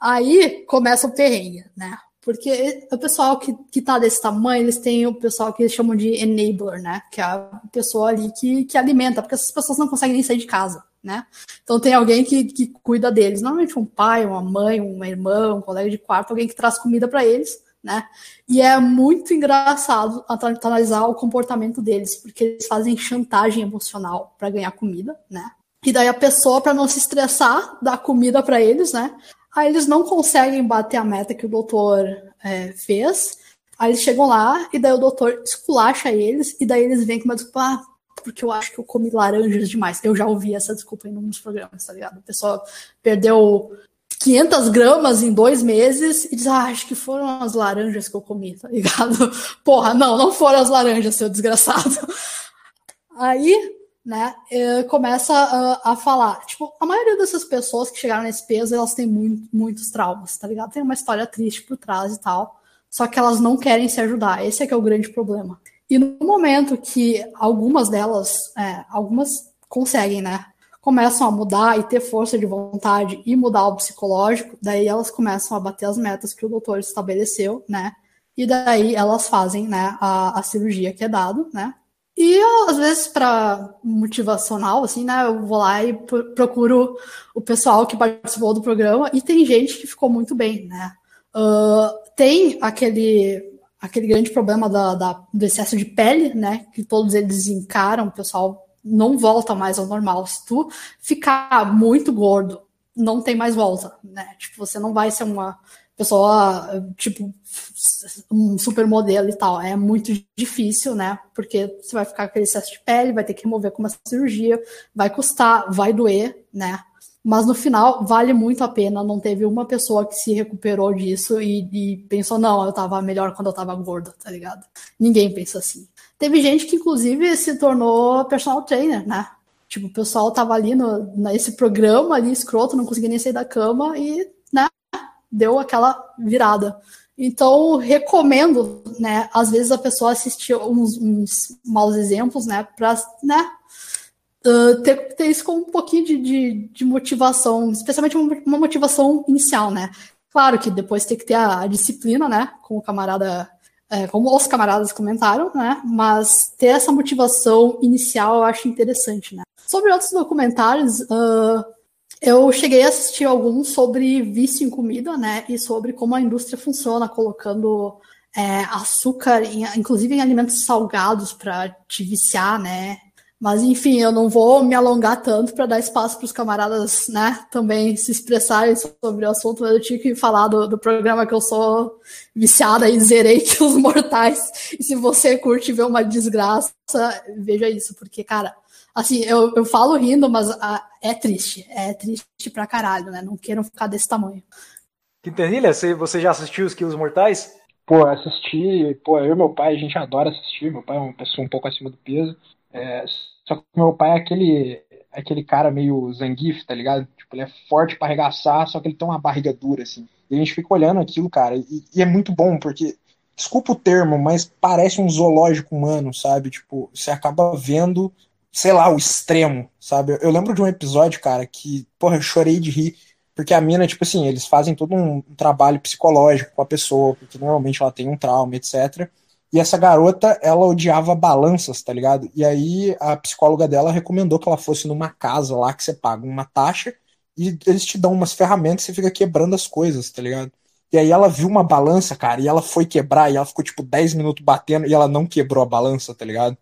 aí começa o perrengue, né? Porque o pessoal que, que tá desse tamanho, eles têm o pessoal que eles chamam de enabler, né? Que é a pessoa ali que, que alimenta, porque essas pessoas não conseguem nem sair de casa né? Então tem alguém que, que cuida deles, normalmente um pai, uma mãe, uma irmã, um colega de quarto, alguém que traz comida para eles, né? E é muito engraçado analisar o comportamento deles, porque eles fazem chantagem emocional para ganhar comida, né? E daí a pessoa, para não se estressar, dá comida para eles, né? Aí eles não conseguem bater a meta que o doutor é, fez. Aí eles chegam lá e daí o doutor esculacha eles e daí eles vêm com uma desculpa, ah, porque eu acho que eu comi laranjas demais. Eu já ouvi essa desculpa em dos programas, tá ligado? A pessoa perdeu 500 gramas em dois meses e diz, ah, acho que foram as laranjas que eu comi, tá ligado? Porra, não, não foram as laranjas, seu desgraçado. Aí, né, eh, começa a, a, falar, tipo, a maioria dessas pessoas que chegaram nesse peso, elas têm muito, muitos traumas, tá ligado? Tem uma história triste por trás e tal, só que elas não querem se ajudar, esse é que é o grande problema. E no momento que algumas delas, é, algumas conseguem, né? Começam a mudar e ter força de vontade e mudar o psicológico, daí elas começam a bater as metas que o doutor estabeleceu, né? E daí elas fazem, né, a, a cirurgia que é dado, né? E às vezes para motivacional, assim, né, eu vou lá e procuro o pessoal que participou do programa e tem gente que ficou muito bem, né? Uh, tem aquele aquele grande problema da, da, do excesso de pele, né? Que todos eles encaram, o pessoal não volta mais ao normal. Se tu ficar muito gordo, não tem mais volta, né? Tipo, você não vai ser uma pessoa, tipo, um supermodelo e tal. É muito difícil, né? Porque você vai ficar com aquele excesso de pele, vai ter que remover com uma cirurgia, vai custar, vai doer, né? Mas no final, vale muito a pena. Não teve uma pessoa que se recuperou disso e, e pensou, não, eu tava melhor quando eu tava gorda, tá ligado? Ninguém pensa assim. Teve gente que, inclusive, se tornou personal trainer, né? Tipo, o pessoal tava ali no, nesse programa ali, escroto, não conseguia nem sair da cama e, deu aquela virada. Então, recomendo, né, às vezes a pessoa assistir uns, uns maus exemplos, né, pra, né, uh, ter, ter isso com um pouquinho de, de, de motivação, especialmente uma, motivação inicial, né? Claro que depois tem que ter a, a disciplina, né? Como o camarada, é, como os camaradas comentaram, né? Mas ter essa motivação inicial eu acho interessante, né? Sobre outros documentários, uh, eu cheguei a assistir alguns sobre vício em comida, né? E sobre como a indústria funciona, colocando é, açúcar, em, inclusive em alimentos salgados para te viciar, né? Mas enfim, eu não vou me alongar tanto para dar espaço para os camaradas, né, também se expressarem sobre o assunto. Mas eu tinha que falar do, do programa que eu sou viciada e zerei que os mortais. E se você curte ver uma desgraça, veja isso, porque cara, assim, eu, eu falo rindo, mas ah, é triste, é triste pra caralho, né? Não queiram ficar desse tamanho. Quintanilha, você, você já assistiu os Quilos Mortais? Pô, assisti, pô, eu e meu pai, a gente adora assistir, meu pai é uma pessoa um pouco acima do peso. É, só que meu pai é aquele, aquele cara meio Zangief, tá ligado? Tipo, ele é forte para arregaçar, só que ele tem uma barriga dura, assim. E a gente fica olhando aquilo, cara, e, e, é muito bom, porque, desculpa o termo, mas parece um zoológico humano, sabe? Tipo, você acaba vendo, sei lá, o extremo, sabe? Eu lembro de um episódio, cara, que, porra, eu chorei de rir, porque a mina, tipo assim, eles fazem todo um trabalho psicológico com a pessoa, porque normalmente ela tem um trauma, etc. E essa garota, ela odiava balanças, tá ligado? E aí a psicóloga dela recomendou que ela fosse numa casa lá que você paga uma taxa e eles te dão umas ferramentas e você fica quebrando as coisas, tá ligado? E aí ela viu uma balança, cara, e ela foi quebrar e ela ficou tipo 10 minutos batendo e ela não quebrou a balança, tá ligado?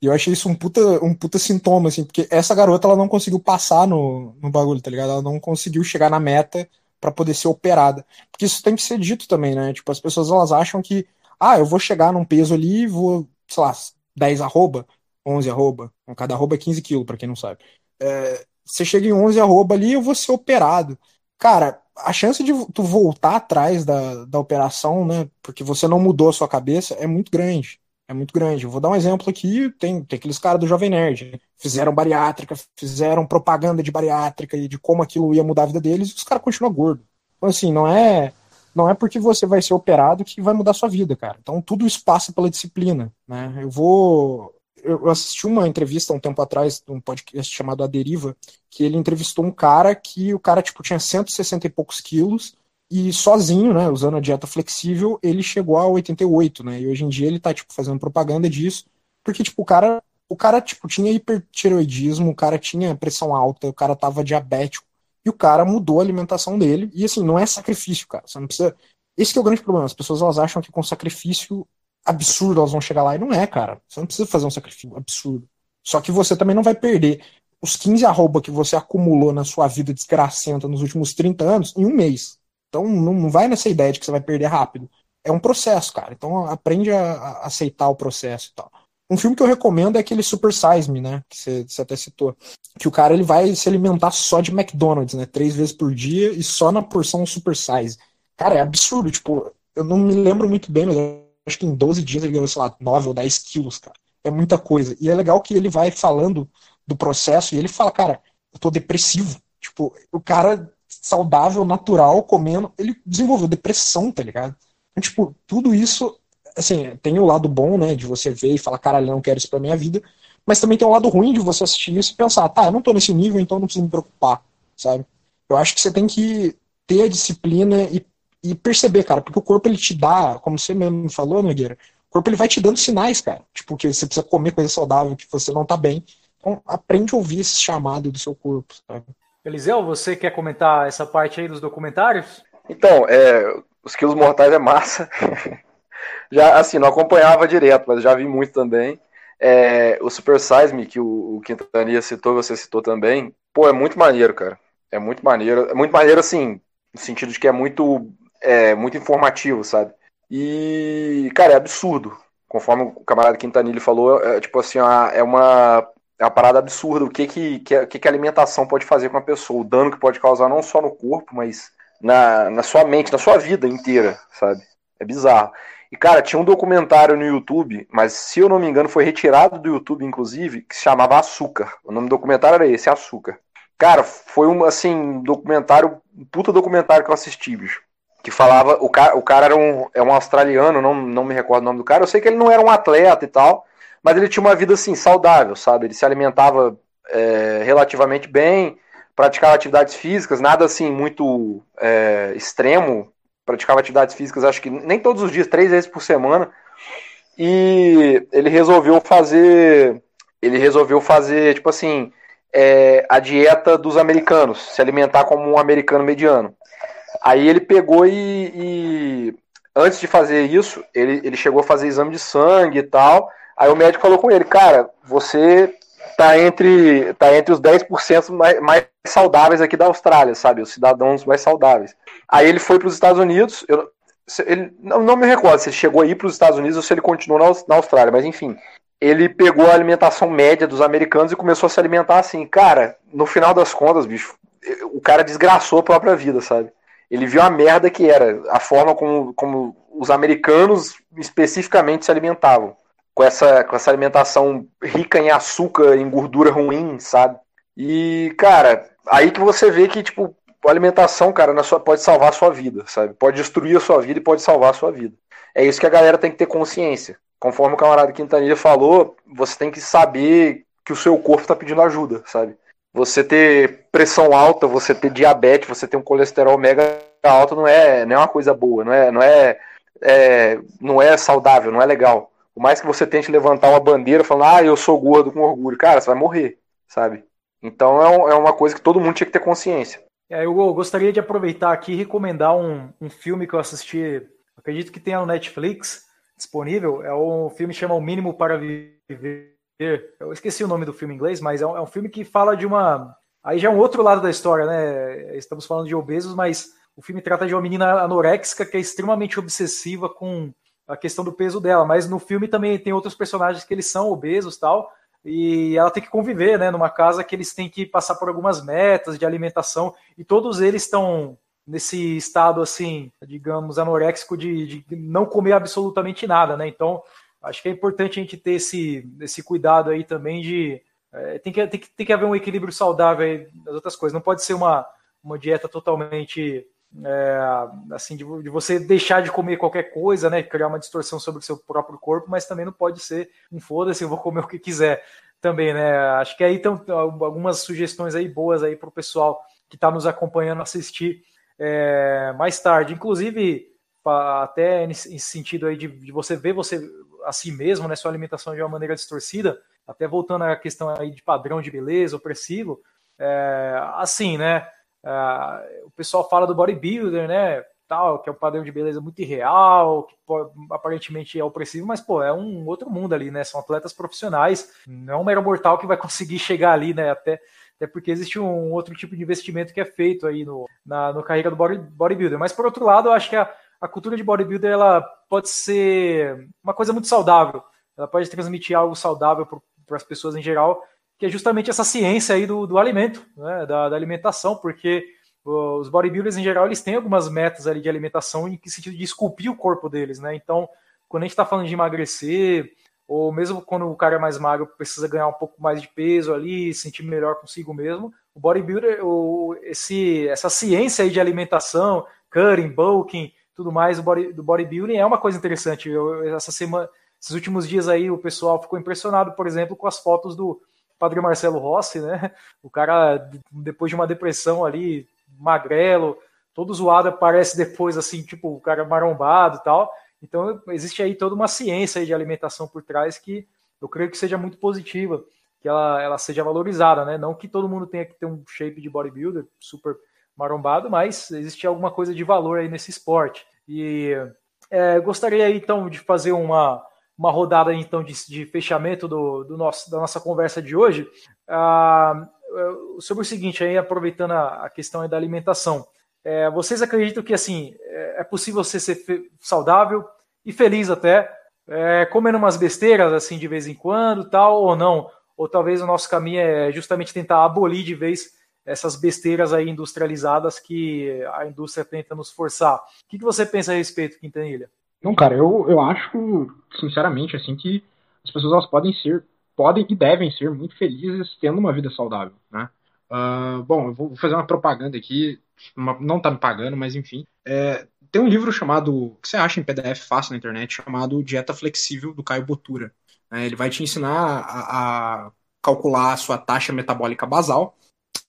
E eu achei isso um puta, um puta sintoma, assim, porque essa garota ela não conseguiu passar no, no bagulho, tá ligado? Ela não conseguiu chegar na meta para poder ser operada. Porque isso tem que ser dito também, né? Tipo, as pessoas elas acham que ah, eu vou chegar num peso ali vou, sei lá, 10 arroba, 11 arroba. Cada arroba é 15 quilos, pra quem não sabe. É, você chega em 11 arroba ali eu vou ser operado. Cara, a chance de tu voltar atrás da, da operação, né, porque você não mudou a sua cabeça, é muito grande. É muito grande. Eu vou dar um exemplo aqui: tem, tem aqueles caras do Jovem Nerd. Né? Fizeram bariátrica, fizeram propaganda de bariátrica e de como aquilo ia mudar a vida deles, e os caras continuam gordos. Então, assim, não é não é porque você vai ser operado que vai mudar sua vida, cara. Então tudo isso passa pela disciplina, né? Eu vou eu assisti uma entrevista um tempo atrás, um podcast chamado A Deriva, que ele entrevistou um cara que o cara tipo tinha 160 e poucos quilos e sozinho, né, usando a dieta flexível, ele chegou a 88, né? E hoje em dia ele tá tipo fazendo propaganda disso, porque tipo o cara, o cara tipo tinha hipertireoidismo, o cara tinha pressão alta, o cara tava diabético e o cara mudou a alimentação dele. E assim, não é sacrifício, cara. Você não precisa. Esse é o grande problema. As pessoas elas acham que com sacrifício absurdo elas vão chegar lá. E não é, cara. Você não precisa fazer um sacrifício absurdo. Só que você também não vai perder os 15 arroba que você acumulou na sua vida desgracenta nos últimos 30 anos em um mês. Então não vai nessa ideia de que você vai perder rápido. É um processo, cara. Então aprende a, a aceitar o processo e tal. Um filme que eu recomendo é aquele Super Size Me, né? Que você, até citou. Que o cara ele vai se alimentar só de McDonald's, né? Três vezes por dia e só na porção Super Size. Cara, é absurdo. Tipo, eu não me lembro muito bem, mas acho que em 12 dias ele ganhou, sei lá, 9 ou 10 quilos, cara. É muita coisa. E é legal que ele vai falando do processo e ele fala, cara, eu tô depressivo. Tipo, o cara saudável, natural, comendo, ele desenvolveu depressão, tá ligado? Então, tipo, tudo isso assim, tem o lado bom, né, de você ver e falar, caralho, não quero isso pra minha vida, mas também tem o lado ruim de você assistir isso e pensar, tá, eu não tô nesse nível, então não preciso me preocupar, sabe? Eu acho que você tem que ter a disciplina e, e perceber, cara, porque o corpo ele te dá, como você mesmo falou, Nogueira, o corpo ele vai te dando sinais, cara, tipo, que você precisa comer coisa saudável, que você não tá bem. Então, aprende a ouvir esse chamado do seu corpo, sabe? Eliseu, você quer comentar essa parte aí dos documentários? Então, é, os quilos mortais é massa. já, assim, não acompanhava direto, mas já vi muito também. É, o Super Size Me, que o, o Quintania citou, você citou também, pô, é muito maneiro, cara. É muito maneiro. É muito maneiro, assim, no sentido de que é muito, é, muito informativo, sabe? E, cara, é absurdo. Conforme o camarada Quintanilha falou, é, tipo assim, é uma, é uma parada absurda. O que que, que, que a alimentação pode fazer com a pessoa, o dano que pode causar não só no corpo, mas na, na sua mente, na sua vida inteira, sabe? É bizarro. E, cara, tinha um documentário no YouTube, mas se eu não me engano foi retirado do YouTube, inclusive, que se chamava Açúcar. O nome do documentário era esse, Açúcar. Cara, foi um, assim, documentário, um puta documentário que eu assisti, bicho. Que falava, o cara, o cara era um, é um australiano, não, não me recordo o nome do cara. Eu sei que ele não era um atleta e tal, mas ele tinha uma vida, assim, saudável, sabe? Ele se alimentava é, relativamente bem, praticava atividades físicas, nada, assim, muito é, extremo, praticava atividades físicas, acho que nem todos os dias, três vezes por semana. E ele resolveu fazer. Ele resolveu fazer, tipo assim, é, a dieta dos americanos, se alimentar como um americano mediano. Aí ele pegou e, e, antes de fazer isso, ele, ele chegou a fazer exame de sangue e tal. Aí o médico falou com ele, cara, você tá entre, tá entre os 10% mais, mais saudáveis aqui da Austrália, sabe? Os cidadãos mais saudáveis. Aí ele foi para os Estados Unidos, eu, ele, não, não, me recordo se ele chegou aí para os Estados Unidos ou se ele continuou na, na Austrália, mas enfim. Ele pegou a alimentação média dos americanos e começou a se alimentar assim. Cara, no final das contas, bicho, o cara desgraçou a própria vida, sabe? Ele viu a merda que era, a forma como, como os americanos especificamente se alimentavam. Com essa, com essa alimentação rica em açúcar, em gordura ruim, sabe? E, cara, aí que você vê que, tipo, a alimentação, cara, na sua, pode salvar a sua vida, sabe? Pode destruir a sua vida e pode salvar a sua vida. É isso que a galera tem que ter consciência. Conforme o camarada Quintanilha falou, você tem que saber que o seu corpo está pedindo ajuda, sabe? Você ter pressão alta, você ter diabetes, você ter um colesterol mega alto não é, não é uma coisa boa, não é, não é, é, não é saudável, não é legal. Por mais que você tente levantar uma bandeira falando, ah, eu sou gordo com orgulho, cara, você vai morrer, sabe? Então é, é uma coisa que todo mundo tinha que ter consciência. É, eu gostaria de aproveitar aqui e recomendar um, um filme que eu assisti, acredito que tenha no Netflix disponível. É um filme que chama O Mínimo para Viver. Eu esqueci o nome do filme em inglês, mas é um, é um filme que fala de uma. Aí já é um outro lado da história, né? Estamos falando de obesos, mas o filme trata de uma menina anoréxica que é extremamente obsessiva com a questão do peso dela. Mas no filme também tem outros personagens que eles são obesos tal e ela tem que conviver, né, numa casa que eles têm que passar por algumas metas de alimentação e todos eles estão nesse estado assim, digamos, anoréxico de, de, não comer absolutamente nada, né? Então, acho que é importante a gente ter esse, esse cuidado aí também de é, tem, que, tem, que, tem que haver um equilíbrio saudável aí das outras coisas. Não pode ser uma, uma dieta totalmente é, assim, de, de, você deixar de comer qualquer coisa, né? Criar uma distorção sobre o seu próprio corpo, mas também não pode ser um foda-se, eu vou comer o que quiser também, né? Acho que aí estão algumas sugestões aí boas aí para o pessoal que está nos acompanhando assistir é, mais tarde. Inclusive, até nesse sentido aí de, de, você ver você a si mesmo, né? Sua alimentação de uma maneira distorcida, até voltando à questão aí de padrão de beleza opressivo, é, assim, né? Uh, o pessoal fala do bodybuilder, né? Tal, que é um padrão de beleza muito irreal, que pô, aparentemente é opressivo, mas pô, é um outro mundo ali, né? São atletas profissionais, não é um mero mortal que vai conseguir chegar ali, né? Até, até porque existe um outro tipo de investimento que é feito aí no, na no carreira do body, bodybuilder. Mas por outro lado, eu acho que a, a cultura de bodybuilder ela pode ser uma coisa muito saudável. Ela pode transmitir algo saudável para as pessoas em geral, que é justamente essa ciência aí do, do alimento, né, da, da, alimentação, porque os bodybuilders em geral eles têm algumas metas ali de alimentação em que sentido de esculpir o corpo deles, né? Então, quando a gente está falando de emagrecer, ou mesmo quando o cara é mais magro precisa ganhar um pouco mais de peso ali, sentir melhor consigo mesmo, o bodybuilder, o, esse, essa ciência aí de alimentação, cutting, bulking, tudo mais do, body, do bodybuilding é uma coisa interessante. Eu, essa semana, esses últimos dias aí o pessoal ficou impressionado, por exemplo, com as fotos do Padre Marcelo Rossi, né? O cara, depois de uma depressão ali, magrelo, todo zoado, aparece depois, assim, tipo, o cara marombado e tal. Então, existe aí toda uma ciência de alimentação por trás que eu creio que seja muito positiva, que ela, ela seja valorizada, né? Não que todo mundo tenha que ter um shape de bodybuilder super marombado, mas existe alguma coisa de valor aí nesse esporte. E é, gostaria então, de fazer uma uma rodada então de, de fechamento do, do, nosso, da nossa conversa de hoje ah, sobre o seguinte, aí aproveitando a, a questão da alimentação. É, vocês acreditam que assim é, é possível você ser saudável e feliz até é, comendo umas besteiras assim de vez em quando, tal ou não? Ou talvez o nosso caminho é justamente tentar abolir de vez essas besteiras aí industrializadas que a indústria tenta nos forçar. O que, que você pensa a respeito, Quintanilha? Não, cara, eu, eu acho, sinceramente, assim, que as pessoas elas podem ser, podem e devem ser muito felizes tendo uma vida saudável, né? Uh, bom, eu vou fazer uma propaganda aqui, uma, não tá me pagando, mas enfim. É, tem um livro chamado, que você acha em PDF fácil na internet, chamado Dieta Flexível, do Caio Botura. É, ele vai te ensinar a, a calcular a sua taxa metabólica basal.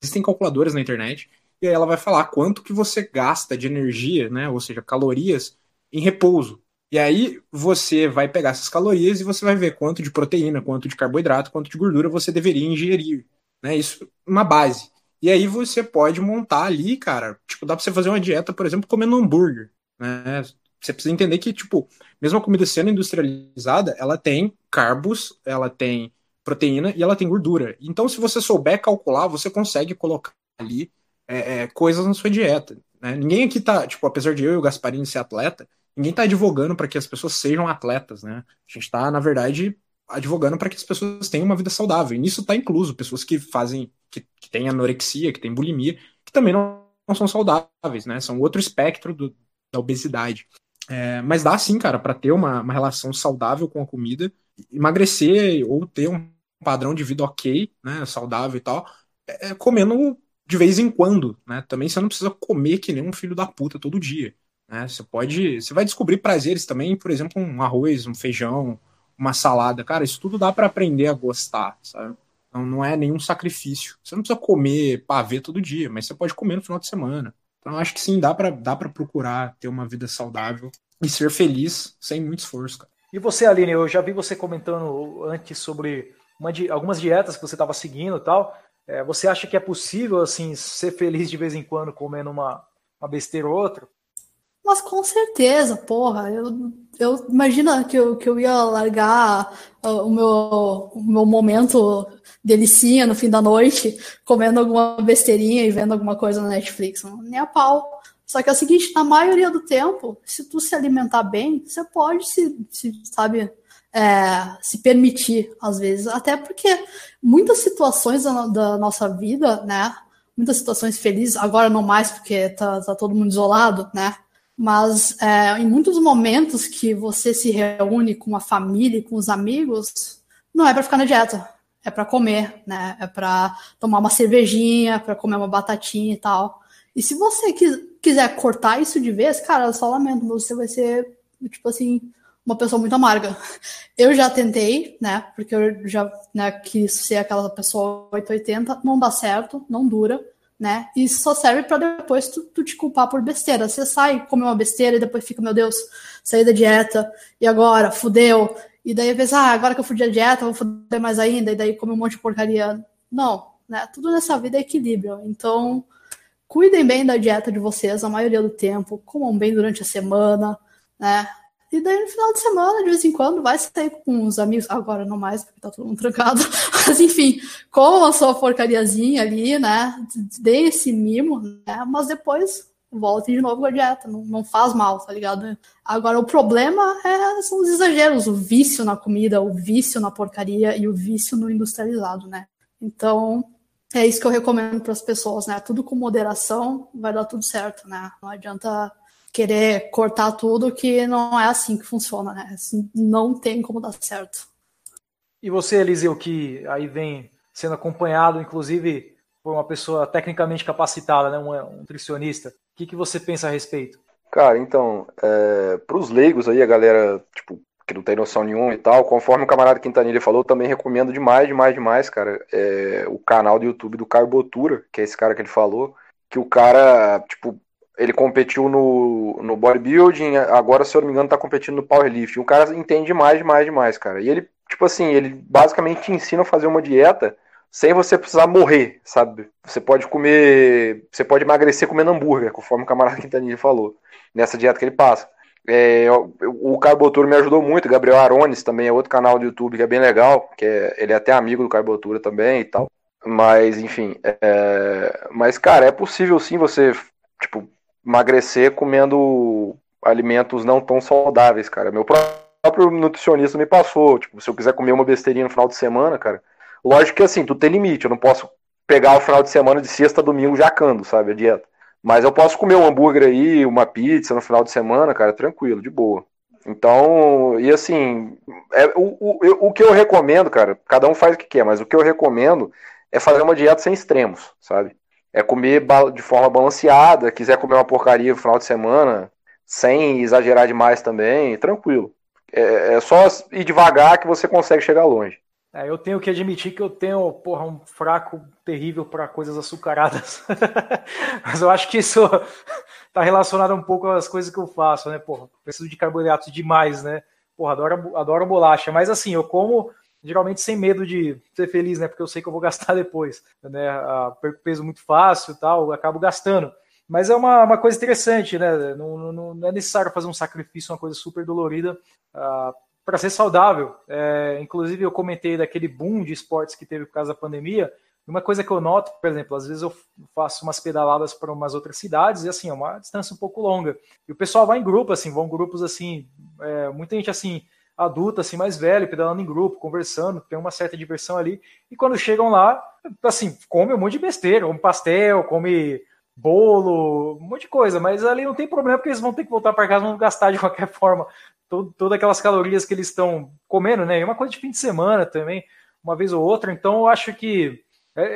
Existem calculadoras na internet, e aí ela vai falar quanto que você gasta de energia, né, ou seja, calorias, em repouso. E aí você vai pegar essas calorias e você vai ver quanto de proteína, quanto de carboidrato, quanto de gordura você deveria ingerir. Né? Isso uma base. E aí você pode montar ali, cara, tipo, dá pra você fazer uma dieta, por exemplo, comendo hambúrguer. Né? Você precisa entender que, tipo, mesmo a comida sendo industrializada, ela tem carbos, ela tem proteína e ela tem gordura. Então, se você souber calcular, você consegue colocar ali é, é, coisas na sua dieta. Né? Ninguém aqui tá, tipo, apesar de eu e o Gasparini ser atleta, ninguém tá advogando para que as pessoas sejam atletas, né? A gente tá, na verdade, advogando para que as pessoas tenham uma vida saudável. E nisso tá incluso pessoas que fazem, que, que têm anorexia, que têm bulimia, que também não, não são saudáveis, né? São outro espectro do, da obesidade. É, mas dá sim, cara, para ter uma, uma relação saudável com a comida, emagrecer ou ter um padrão de vida ok, né, saudável e tal, é, é, comendo de vez em quando, né? Também você não precisa comer que nem um filho da puta todo dia, né? Você pode, você vai descobrir prazeres também, por exemplo, um arroz, um feijão, uma salada, cara, isso tudo dá para aprender a gostar, sabe? Não, não é nenhum sacrifício. Você não precisa comer pavê todo dia, mas você pode comer no final de semana. Então acho que sim, dá para dá procurar ter uma vida saudável e ser feliz sem muito esforço, cara. E você, Aline, eu já vi você comentando antes sobre di algumas dietas que você estava seguindo e tal. É, você acha que é possível, assim, ser feliz de vez em quando comendo uma, uma besteira ou outra? Mas com certeza, porra. Eu, eu imagina que eu, que eu ia largar uh, o, meu, o meu momento delicinha no fim da noite, comendo alguma besteirinha e vendo alguma coisa na Netflix. Nem a pau. Só que é o seguinte, na maioria do tempo, se tu se alimentar bem, você pode se, se sabe, é, se permitir, às vezes. Até porque muitas situações da, da, nossa vida, né? Muitas situações felizes, agora não mais, porque tá, tá todo mundo isolado, né? Mas é, em muitos momentos que você se reúne com a família, com os amigos, não é para ficar na dieta, é para comer, né? É para tomar uma cervejinha, para comer uma batatinha e tal. E se você quiser cortar isso de vez, cara, eu só lamento, você vai ser, tipo assim, uma pessoa muito amarga. Eu já tentei, né? Porque eu já né, quis ser aquela pessoa 880, não dá certo, não dura, né? E só serve para depois tu, tu, te culpar por besteira. Você sai, come uma besteira e depois fica, meu Deus, saí da dieta, e agora? Fudeu. E daí pensa, ah, agora que eu fudi a dieta, vou fuder mais ainda, e daí come um monte de porcaria. Não, né? Tudo nessa vida é equilíbrio. Então, cuidem bem da dieta de vocês a maioria do tempo, comam bem durante a semana, né? E daí no final de semana, de vez em quando, vai sair com os amigos. Agora não mais, porque tá todo mundo trancado. Mas enfim, com a sua porcariazinha ali, né? Dê esse mimo, né? Mas depois volte de novo com a dieta. Não, não faz mal, tá ligado? Agora o problema é, são os exageros, o vício na comida, o vício na porcaria e o vício no industrializado, né? Então, é isso que eu recomendo para as pessoas, né? Tudo com moderação vai dar tudo certo, né? Não adianta querer cortar tudo, que não é assim que funciona, né? Assim, não tem como dar certo. E você, Eliseu, que aí vem sendo acompanhado, inclusive, por uma pessoa tecnicamente capacitada, né? um, nutricionista, o que, que você pensa a respeito? Cara, então, é, para os leigos aí, a galera, tipo, que não tem noção nenhuma e tal, conforme o camarada Quintanilha falou, também recomendo demais, demais, demais, cara, é, o canal do YouTube do Carbotura, que é esse cara que ele falou, que o cara, tipo, ele competiu no, no bodybuilding, agora, se eu não me engano, tá competindo no powerlifting. O cara entende mais, demais, demais, cara. E ele, tipo assim, ele basicamente te ensina a fazer uma dieta sem você precisar morrer, sabe? Você pode comer, você pode emagrecer comendo hambúrguer, conforme o camarada Quintanilha falou, nessa dieta que ele passa. É, o, o Carbotura me ajudou muito, Gabriel Arones também é outro canal do YouTube que é bem legal, que é, ele é até amigo do Carbotura também e tal. Mas, enfim, é, mas, cara, é possível sim você, tipo, emagrecer comendo alimentos não tão saudáveis, cara. Meu próprio nutricionista me passou, tipo, se eu quiser comer uma besteirinha no final de semana, cara, lógico que assim, tu tem limite, eu não posso pegar o final de semana de sexta a domingo jacando, sabe, a dieta. Mas eu posso comer um hambúrguer aí, uma pizza no final de semana, cara, tranquilo, de boa. Então, e assim, é, o, o, o que eu recomendo, cara, cada um faz o que quer, mas o que eu recomendo é fazer uma dieta sem extremos, sabe? É comer de forma balanceada, quiser comer uma porcaria no final de semana, sem exagerar demais também, tranquilo. É, é só ir devagar que você consegue chegar longe. É, eu tenho que admitir que eu tenho porra, um fraco terrível para coisas açucaradas. Mas eu acho que isso está relacionado um pouco às coisas que eu faço, né? Porra, preciso de carboidratos demais, né? Porra, adoro, adoro bolacha. Mas assim, eu como geralmente sem medo de ser feliz, né? Porque eu sei que eu vou gastar depois, né? Ah, perco peso muito fácil e tal, acabo gastando. Mas é uma, uma coisa interessante, né? Não, não, não, é necessário fazer um sacrifício, uma coisa super dolorida uh, para ser saudável. É, inclusive, eu comentei daquele boom de esportes que teve por causa da pandemia. Uma coisa que eu noto, por exemplo, às vezes eu faço umas pedaladas para umas outras cidades e assim, é uma distância um pouco longa. E o pessoal vai em grupo, assim, vão grupos assim, é, muita gente assim, adulta, assim, mais velha, pedalando em grupo, conversando, tem uma certa diversão ali. E quando chegam lá, assim, come um monte de besteira, come pastel, come bolo, um monte de coisa, mas ali não tem problema porque eles vão ter que voltar para casa, vão gastar de qualquer forma todo, todas aquelas calorias que eles estão comendo, né? É uma coisa de fim de semana também, uma vez ou outra. Então, eu acho que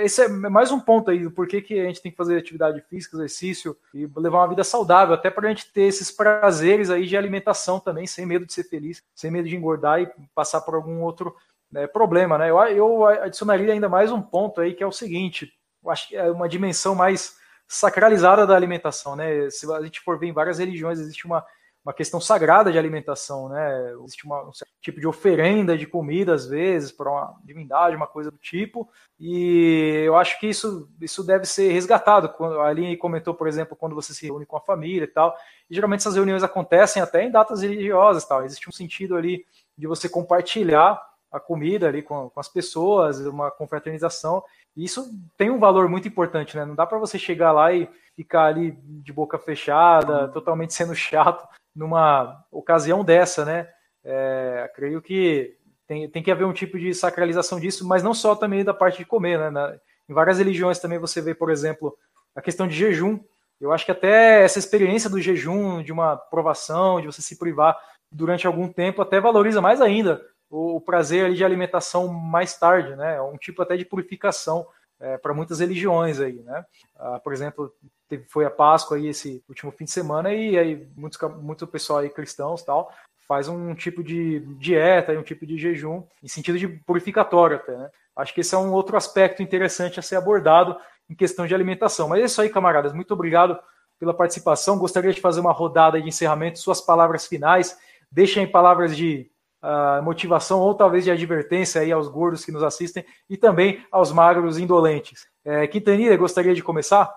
esse é mais um ponto aí do porquê que a gente tem que fazer atividade física, exercício e levar uma vida saudável, até para a gente ter esses prazeres aí de alimentação também, sem medo de ser feliz, sem medo de engordar e passar por algum outro né, problema, né? Eu, eu adicionaria ainda mais um ponto aí que é o seguinte: eu acho que é uma dimensão mais sacralizada da alimentação, né? Se a gente for ver em várias religiões, existe uma uma questão sagrada de alimentação, né? Existe uma, um tipo de oferenda de comida, às vezes, para uma divindade, uma coisa do tipo, e eu acho que isso, isso deve ser resgatado. A Aline comentou, por exemplo, quando você se reúne com a família e tal, e geralmente essas reuniões acontecem até em datas religiosas tal. Existe um sentido ali de você compartilhar a comida ali com, com as pessoas, uma confraternização, e isso tem um valor muito importante, né? Não dá para você chegar lá e ficar ali de boca fechada, totalmente sendo chato numa ocasião dessa, né? É, creio que tem, tem que haver um tipo de sacralização disso, mas não só também da parte de comer, né? Na, em várias religiões também você vê, por exemplo, a questão de jejum. Eu acho que até essa experiência do jejum, de uma provação, de você se privar durante algum tempo, até valoriza mais ainda o, o prazer de alimentação mais tarde, né? É um tipo até de purificação é, para muitas religiões aí, né? Ah, por exemplo, teve, foi a Páscoa aí esse último fim de semana e aí muitos, muito pessoal aí cristãos tal faz um tipo de dieta, um tipo de jejum em sentido de purificatório até, né? Acho que esse é um outro aspecto interessante a ser abordado em questão de alimentação. Mas é isso aí, camaradas. Muito obrigado pela participação. Gostaria de fazer uma rodada de encerramento, suas palavras finais. Deixem palavras de uh, motivação ou talvez de advertência aí aos gordos que nos assistem e também aos magros indolentes. É, Quintanilha, gostaria de começar?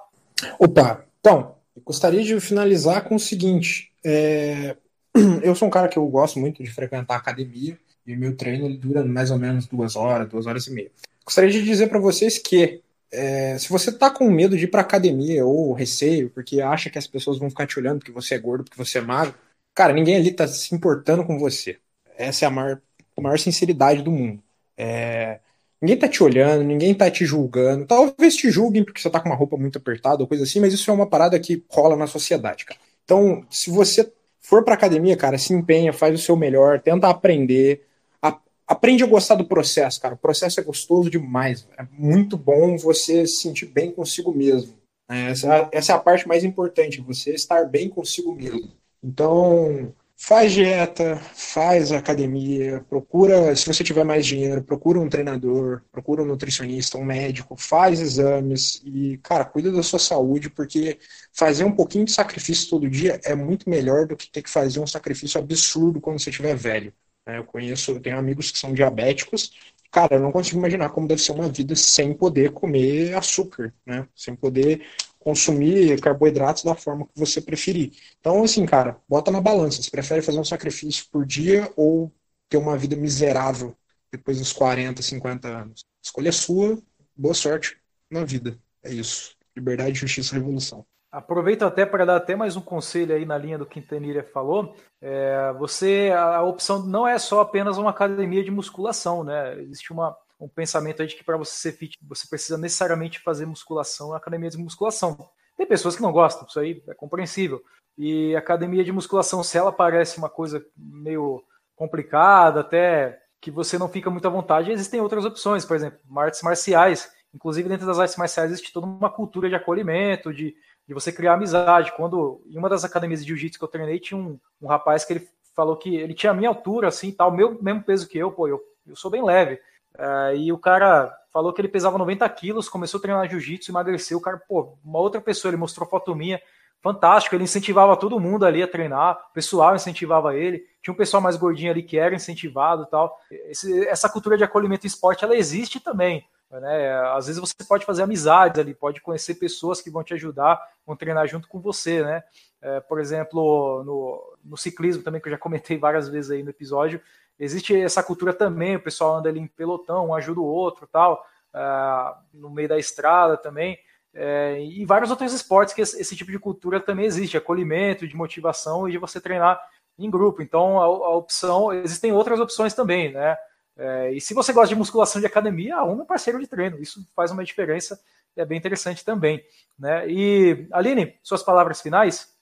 Opa, então, gostaria de finalizar com o seguinte: é, eu sou um cara que eu gosto muito de frequentar academia e meu treino ele dura mais ou menos duas horas, duas horas e meia. Gostaria de dizer para vocês que é, se você tá com medo de ir para academia ou receio, porque acha que as pessoas vão ficar te olhando porque você é gordo, porque você é magro, cara, ninguém ali tá se importando com você. Essa é a maior, a maior sinceridade do mundo. É, Ninguém tá te olhando, ninguém tá te julgando. Talvez te julguem porque você tá com uma roupa muito apertada ou coisa assim, mas isso é uma parada que rola na sociedade, cara. Então, se você for pra academia, cara, se empenha, faz o seu melhor, tenta aprender. A, aprende a gostar do processo, cara. O processo é gostoso demais. É muito bom você se sentir bem consigo mesmo. Essa, essa é a parte mais importante, você estar bem consigo mesmo. Então, Faz dieta, faz academia, procura, se você tiver mais dinheiro, procura um treinador, procura um nutricionista, um médico, faz exames e, cara, cuida da sua saúde, porque fazer um pouquinho de sacrifício todo dia é muito melhor do que ter que fazer um sacrifício absurdo quando você estiver velho. Né? Eu conheço, eu tenho amigos que são diabéticos, cara, eu não consigo imaginar como deve ser uma vida sem poder comer açúcar, né? Sem poder consumir carboidratos da forma que você preferir. Então, assim, cara, bota na balança. Você prefere fazer um sacrifício por dia ou ter uma vida miserável depois dos 40, 50 anos? Escolha sua, boa sorte na vida. É isso. Liberdade, justiça, revolução. Aproveito até para dar até mais um conselho aí na linha do que Quintanilha falou. É, você, a opção não é só apenas uma academia de musculação, né? Existe uma, um pensamento de que para você ser fit, você precisa necessariamente fazer musculação na academia de musculação. Tem pessoas que não gostam, isso aí é compreensível. E academia de musculação, se ela parece uma coisa meio complicada, até que você não fica muito à vontade, existem outras opções, por exemplo, artes marciais. Inclusive, dentro das artes marciais existe toda uma cultura de acolhimento, de, de você criar amizade. Quando em uma das academias de jiu-jitsu que eu treinei, tinha um, um rapaz que ele falou que ele tinha a minha altura, assim, tal, meu mesmo peso que eu, pô, eu, eu sou bem leve. Uh, e o cara falou que ele pesava 90 quilos, começou a treinar jiu-jitsu, emagreceu. O cara, pô, uma outra pessoa, ele mostrou foto minha, fantástico. Ele incentivava todo mundo ali a treinar, o pessoal incentivava ele. Tinha um pessoal mais gordinho ali que era incentivado e tal. Esse, essa cultura de acolhimento em esporte, ela existe também. Né? Às vezes você pode fazer amizades ali, pode conhecer pessoas que vão te ajudar, vão treinar junto com você, né? É, por exemplo, no, no, ciclismo também, que eu já comentei várias vezes aí no episódio, existe essa cultura também, o pessoal anda ali em pelotão, um ajuda o outro tal, uh, no meio da estrada também. É, e vários outros esportes que esse, esse, tipo de cultura também existe, acolhimento, de motivação e de você treinar em grupo. Então, a, a opção, existem outras opções também, né? É, e se você gosta de musculação de academia, arrume um parceiro de treino. Isso faz uma diferença é bem interessante também. Né? E, Aline, suas palavras finais?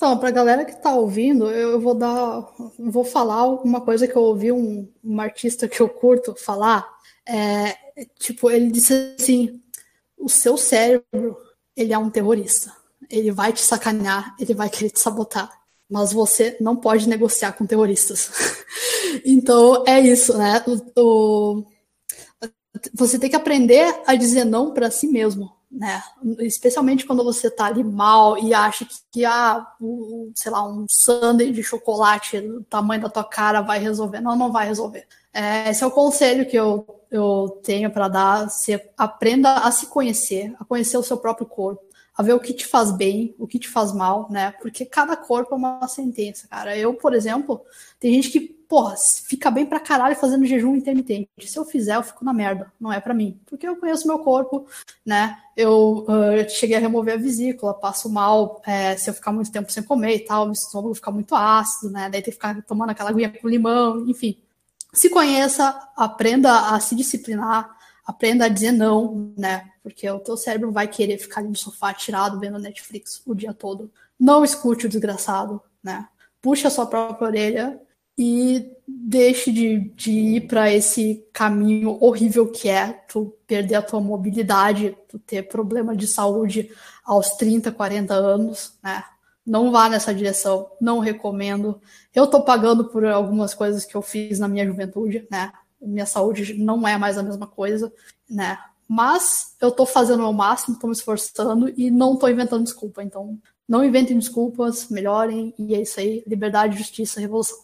Então, para a galera que está ouvindo, eu vou dar, vou falar uma coisa que eu ouvi um, um artista que eu curto falar. É, tipo, ele disse assim: o seu cérebro, ele é um terrorista. Ele vai te sacanear, ele vai querer te sabotar. Mas você não pode negociar com terroristas. então, é isso, né? O, o, você tem que aprender a dizer não para si mesmo, né? Especialmente quando você está ali mal e acha que, que ah, o, sei lá, um sundae de chocolate do tamanho da tua cara vai resolver. Não, não vai resolver. É, esse é o conselho que eu, eu tenho para dar. Você aprenda a se conhecer, a conhecer o seu próprio corpo, a ver o que te faz bem, o que te faz mal, né? Porque cada corpo é uma sentença, cara. Eu, por exemplo, tem gente que, porra, fica bem pra caralho fazendo jejum intermitente. Se eu fizer, eu fico na merda. Não é para mim. Porque eu conheço meu corpo, né? Eu, uh, eu cheguei a remover a vesícula, passo mal é, se eu ficar muito tempo sem comer e tal, meu estômago fica muito ácido, né? Daí tem que ficar tomando aquela aguinha com limão, enfim se conheça, aprenda a se disciplinar, aprenda a dizer não, né? Porque o teu cérebro vai querer ficar no sofá tirado vendo Netflix o dia todo. Não escute o desgraçado, né? Puxe a sua própria orelha e deixe de, de ir para esse caminho horrível que é tu perder a tua mobilidade, tu ter problema de saúde aos 30, 40 anos, né? não vá nessa direção, não recomendo. Eu tô pagando por algumas coisas que eu fiz na minha juventude, né? Minha saúde não é mais a mesma coisa, né? Mas eu tô fazendo o máximo, tô me esforçando e não tô inventando desculpa. Então, não inventem desculpas, melhorem e é isso aí. Liberdade, justiça, revolução.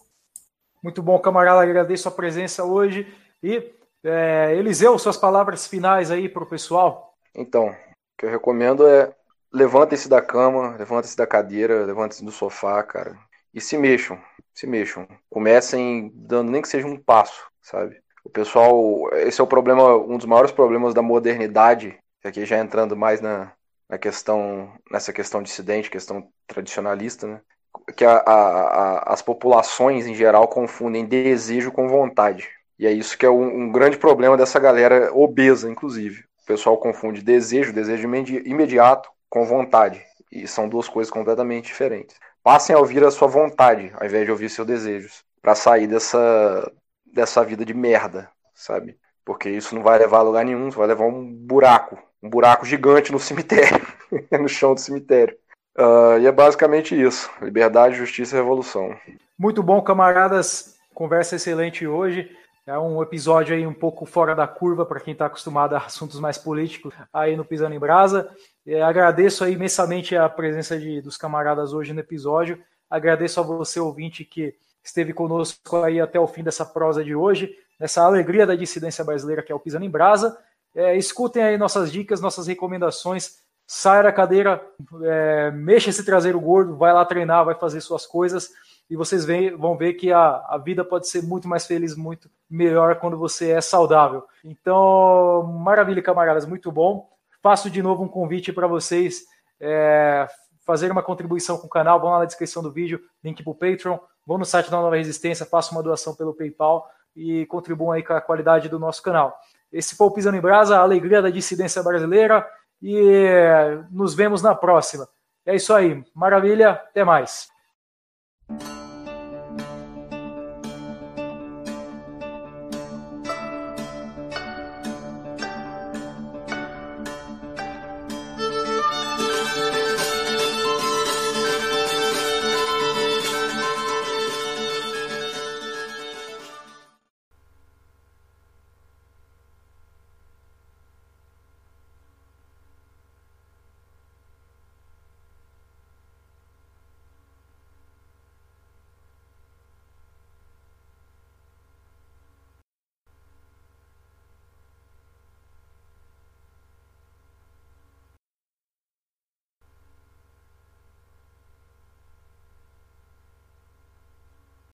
Muito bom, camarada. Agradeço a presença hoje. E, é, Eliseu, suas palavras finais aí para o pessoal. Então, o que eu recomendo é levantem-se da cama, levantem-se da cadeira, levantem-se do sofá, cara, e se mexam, se mexam. Comecem dando nem que seja um passo, sabe? O pessoal, esse é o problema, um dos maiores problemas da modernidade, aqui já entrando mais na, na questão, nessa questão dissidente, questão tradicionalista, né? Que a, a, a, as populações em geral confundem desejo com vontade. E é isso que é um, um grande problema dessa galera obesa, inclusive. O pessoal confunde desejo, desejo imediato, com vontade. E são duas coisas completamente diferentes. Passem a ouvir a sua vontade, ao invés de ouvir seus desejos, para sair dessa, dessa vida de merda, sabe? Porque isso não vai levar a lugar nenhum, vai levar um buraco, um buraco gigante no cemitério, no chão do cemitério. Uh, e é basicamente isso: liberdade, justiça e revolução. Muito bom, camaradas. Conversa excelente hoje. É um episódio aí um pouco fora da curva para quem está acostumado a assuntos mais políticos aí no Pisando em Brasa. É, agradeço aí imensamente a presença de, dos camaradas hoje no episódio. Agradeço a você, ouvinte, que esteve conosco aí até o fim dessa prosa de hoje, nessa alegria da dissidência brasileira que é o Pisando em Brasa. É, escutem aí nossas dicas, nossas recomendações. Saia da cadeira, é, mexa esse traseiro gordo, vai lá treinar, vai fazer suas coisas e vocês vão ver que a, a vida pode ser muito mais feliz, muito melhor quando você é saudável. Então, maravilha, camaradas, muito bom. Faço de novo um convite para vocês é, fazer uma contribuição com o canal. Vão lá na descrição do vídeo, link para o Patreon. Vão no site da Nova Resistência, façam uma doação pelo PayPal e contribuam aí com a qualidade do nosso canal. Esse foi o Pisando em Brasa, a alegria da dissidência brasileira e nos vemos na próxima. É isso aí, maravilha, até mais.